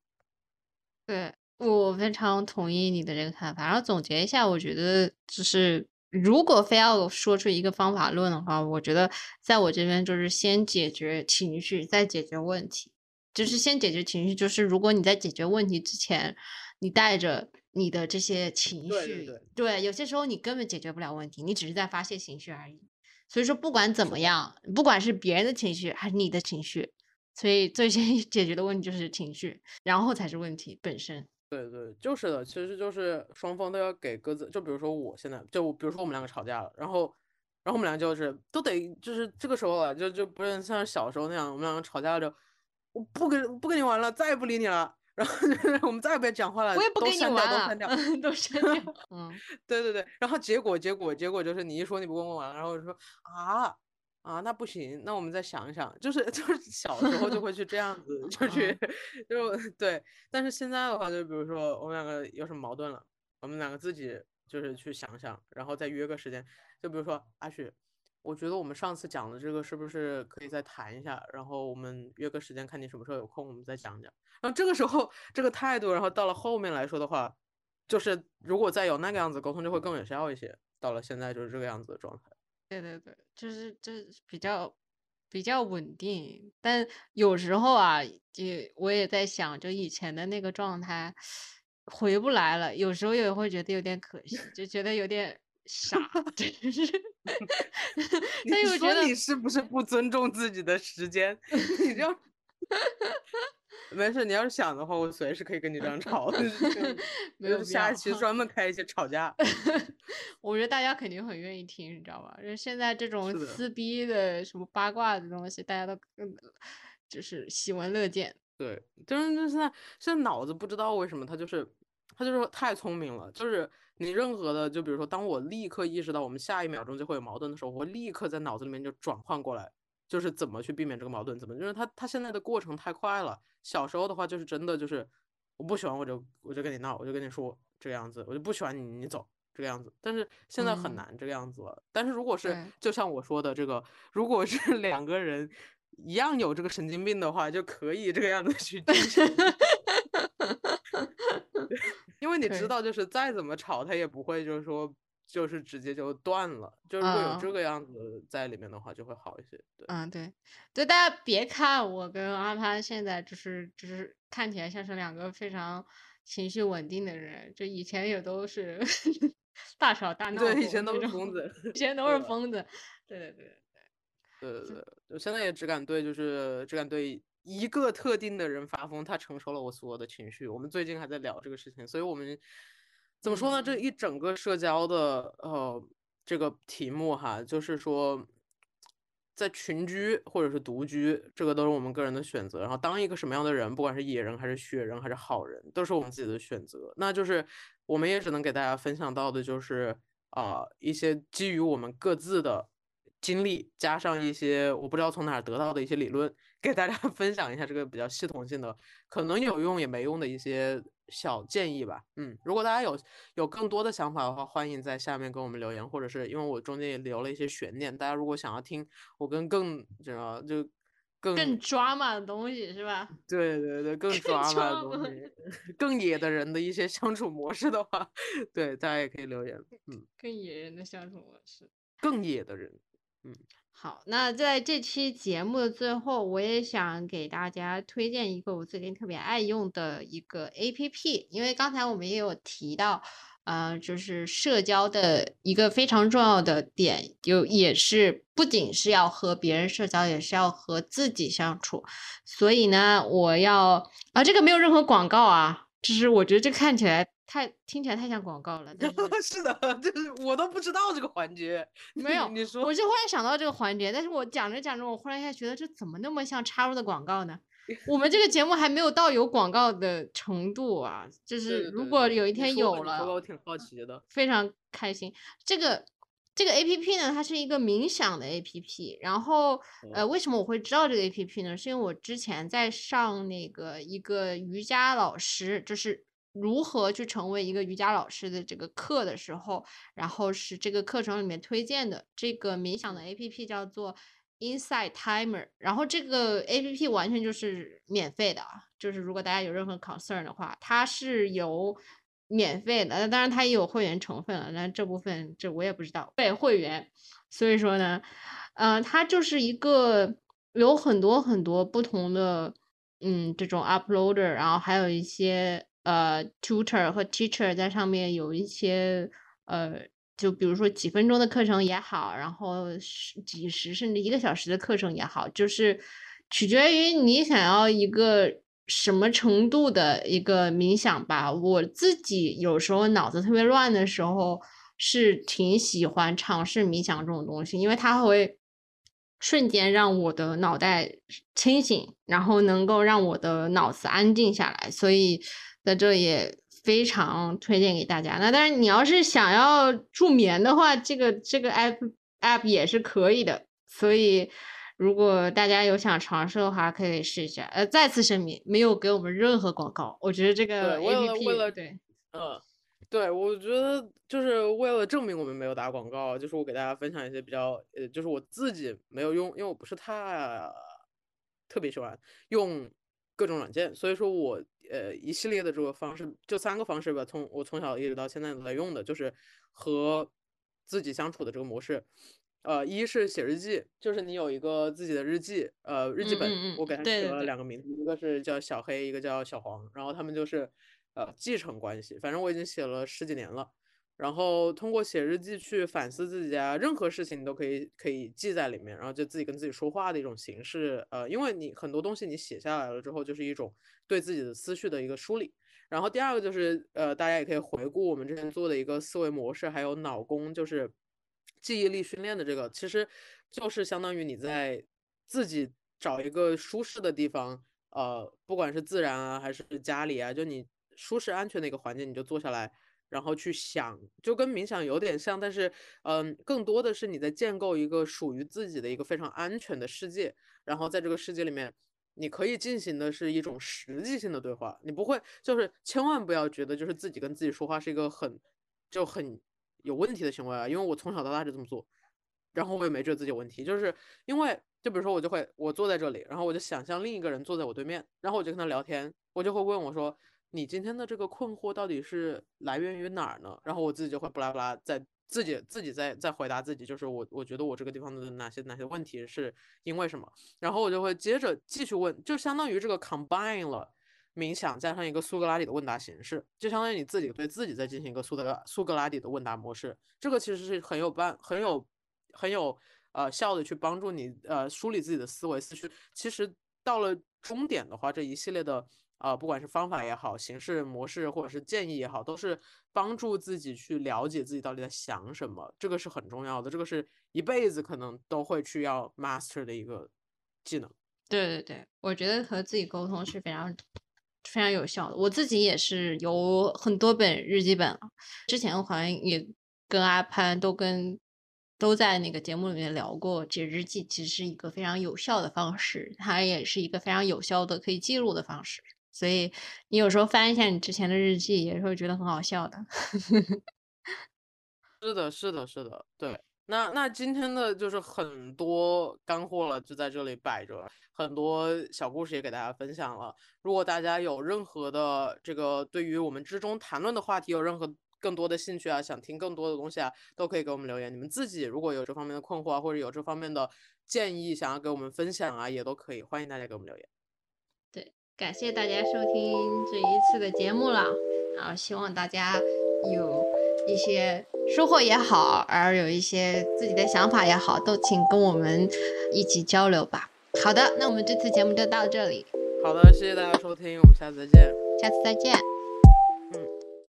对我非常同意你的这个看法。然后总结一下，我觉得就是如果非要说出一个方法论的话，我觉得在我这边就是先解决情绪，再解决问题。就是先解决情绪，就是如果你在解决问题之前，你带着。你的这些情绪，对，有些时候你根本解决不了问题，你只是在发泄情绪而已。所以说，不管怎么样，不管是别人的情绪还是你的情绪，所以最先解决的问题就是情绪，然后才是问题本身。对对，就是的，其实就是双方都要给各自，就比如说我现在，就比如说我们两个吵架了，然后，然后我们俩就是都得就是这个时候了，就就不能像小时候那样，我们两个吵架就我不跟不跟你玩了，再也不理你了。[laughs] 然后就是我们再也不要讲话了，我也不跟你玩了，[laughs] 都删掉，都删掉。嗯，对对对。然后结果结果结果就是你一说你不跟我玩，然后我就说啊啊那不行，那我们再想一想。就是 [laughs] 就是小时候就会去这样子，[laughs] 就去就对。但是现在的话，就比如说我们两个有什么矛盾了，我们两个自己就是去想想，然后再约个时间。就比如说阿雪。我觉得我们上次讲的这个是不是可以再谈一下？然后我们约个时间，看你什么时候有空，我们再讲讲。然后这个时候这个态度，然后到了后面来说的话，就是如果再有那个样子沟通，就会更有效一些。到了现在就是这个样子的状态。对对对，就是就是比较比较稳定。但有时候啊，也我也在想，就以前的那个状态回不来了。有时候也会觉得有点可惜，就觉得有点。傻，真是。[laughs] 你说你是不是不尊重自己的时间？[laughs] 你这样，没事，你要是想的话，我随时可以跟你这样吵。[laughs] 没有下一期专门开一些吵架。[laughs] 我觉得大家肯定很愿意听，你知道吧？就现在这种撕逼的什么八卦的东西，大家都就是喜闻乐见。对，就是就现在现在脑子不知道为什么他就是他就是太聪明了，就是。你任何的，就比如说，当我立刻意识到我们下一秒钟就会有矛盾的时候，我立刻在脑子里面就转换过来，就是怎么去避免这个矛盾，怎么，就是他他现在的过程太快了。小时候的话，就是真的就是我不喜欢我就我就跟你闹，我就跟你说这个样子，我就不喜欢你你走这个样子。但是现在很难这个样子了。但是如果是就像我说的这个，如果是 [laughs] 两个人一样有这个神经病的话，就可以这个样子去进行。[laughs] 因为你知道，就是再怎么吵，他也不会就是说，就是直接就断了。就如果有这个样子在里面的话，就会好一些。对，嗯，对，对，大家别看我跟阿潘现在就是就是看起来像是两个非常情绪稳定的人，就以前也都是 [laughs] 大吵大闹，对，以前都是疯子，以 [laughs] 前都是疯子。对对对对对对对，我现在也只敢对，就是只敢对。一个特定的人发疯，他承受了我所有的情绪。我们最近还在聊这个事情，所以我们怎么说呢？这一整个社交的呃这个题目哈，就是说在群居或者是独居，这个都是我们个人的选择。然后当一个什么样的人，不管是野人还是雪人还是好人，都是我们自己的选择。那就是我们也只能给大家分享到的，就是啊一些基于我们各自的经历，加上一些我不知道从哪儿得到的一些理论。给大家 [laughs] 分享一下这个比较系统性的，可能有用也没用的一些小建议吧。嗯，如果大家有有更多的想法的话，欢迎在下面给我们留言，或者是因为我中间也留了一些悬念，大家如果想要听我跟更这个就更更抓马的东西是吧？[laughs] 对对对，更抓马的东西，[laughs] 更野的人的一些相处模式的话，[laughs] 对大家也可以留言。嗯，更野人的相处模式，更野的人，嗯。好，那在这期节目的最后，我也想给大家推荐一个我最近特别爱用的一个 A P P，因为刚才我们也有提到，呃，就是社交的一个非常重要的点，就也是不仅是要和别人社交，也是要和自己相处。所以呢，我要啊，这个没有任何广告啊，就是我觉得这看起来太听起来太像广告了。[laughs] 是的，就是我都不知道这个环节。[laughs] 没有，你说，我就忽然想到这个环节，但是我讲着讲着，我忽然一下觉得这怎么那么像插入的广告呢？[laughs] 我们这个节目还没有到有广告的程度啊，就是如果有一天有了，我挺好奇的，非常开心。这个这个 A P P 呢，它是一个冥想的 A P P。然后呃，为什么我会知道这个 A P P 呢？是因为我之前在上那个一个瑜伽老师，就是如何去成为一个瑜伽老师的这个课的时候，然后是这个课程里面推荐的这个冥想的 A P P 叫做。Inside Timer，然后这个 A P P 完全就是免费的啊，就是如果大家有任何 concern 的话，它是有免费的，当然它也有会员成分了，那这部分这我也不知道。对会员，所以说呢，呃，它就是一个有很多很多不同的嗯这种 uploader，然后还有一些呃 tutor 和 teacher 在上面有一些呃。就比如说几分钟的课程也好，然后几十甚至一个小时的课程也好，就是取决于你想要一个什么程度的一个冥想吧。我自己有时候脑子特别乱的时候，是挺喜欢尝试冥想这种东西，因为它会瞬间让我的脑袋清醒，然后能够让我的脑子安静下来。所以在这也。非常推荐给大家。那当然，你要是想要助眠的话，这个这个 app app 也是可以的。所以，如果大家有想尝试的话，可以试一下。呃，再次声明，没有给我们任何广告。我觉得这个 app 对，嗯，对，我觉得就是为了证明我们没有打广告，就是我给大家分享一些比较，呃，就是我自己没有用，因为我不是太特别喜欢用各种软件，所以说我。呃，一系列的这个方式，就三个方式吧。从我从小一直到现在来用的，就是和自己相处的这个模式。呃，一是写日记，就是你有一个自己的日记，呃，日记本，我给它起了两个名字，一个是叫小黑，一个叫小黄，然后他们就是呃继承关系。反正我已经写了十几年了。然后通过写日记去反思自己啊，任何事情你都可以可以记在里面，然后就自己跟自己说话的一种形式。呃，因为你很多东西你写下来了之后，就是一种对自己的思绪的一个梳理。然后第二个就是呃，大家也可以回顾我们之前做的一个思维模式，还有脑功，就是记忆力训练的这个，其实就是相当于你在自己找一个舒适的地方，呃，不管是自然啊还是家里啊，就你舒适安全的一个环境，你就坐下来。然后去想，就跟冥想有点像，但是，嗯，更多的是你在建构一个属于自己的一个非常安全的世界。然后在这个世界里面，你可以进行的是一种实际性的对话，你不会，就是千万不要觉得就是自己跟自己说话是一个很就很有问题的行为啊。因为我从小到大就这么做，然后我也没觉得自己有问题，就是因为就比如说我就会我坐在这里，然后我就想象另一个人坐在我对面，然后我就跟他聊天，我就会问我说。你今天的这个困惑到底是来源于哪儿呢？然后我自己就会巴拉巴拉在自己自己在在回答自己，就是我我觉得我这个地方的哪些哪些问题是因为什么？然后我就会接着继续问，就相当于这个 combine 了冥想加上一个苏格拉底的问答形式，就相当于你自己对自己在进行一个苏格拉苏格拉底的问答模式。这个其实是很有办很有很有呃效的去帮助你呃梳理自己的思维思绪。其实到了终点的话，这一系列的。啊，不管是方法也好，形式模式或者是建议也好，都是帮助自己去了解自己到底在想什么，这个是很重要的，这个是一辈子可能都会去要 master 的一个技能。对对对，我觉得和自己沟通是非常非常有效的。我自己也是有很多本日记本了，之前我好像也跟阿潘都跟都在那个节目里面聊过，写日记其实是一个非常有效的方式，它也是一个非常有效的可以记录的方式。所以你有时候翻一下你之前的日记，也是会觉得很好笑的。[laughs] 是的，是的，是的，对。那那今天的就是很多干货了，就在这里摆着，很多小故事也给大家分享了。如果大家有任何的这个对于我们之中谈论的话题有任何更多的兴趣啊，想听更多的东西啊，都可以给我们留言。你们自己如果有这方面的困惑啊或者有这方面的建议想要给我们分享啊，也都可以，欢迎大家给我们留言。感谢大家收听这一次的节目了，然后希望大家有一些收获也好，而有一些自己的想法也好，都请跟我们一起交流吧。好的，那我们这次节目就到这里，好的，谢谢大家收听，我们下次再见。下次再见。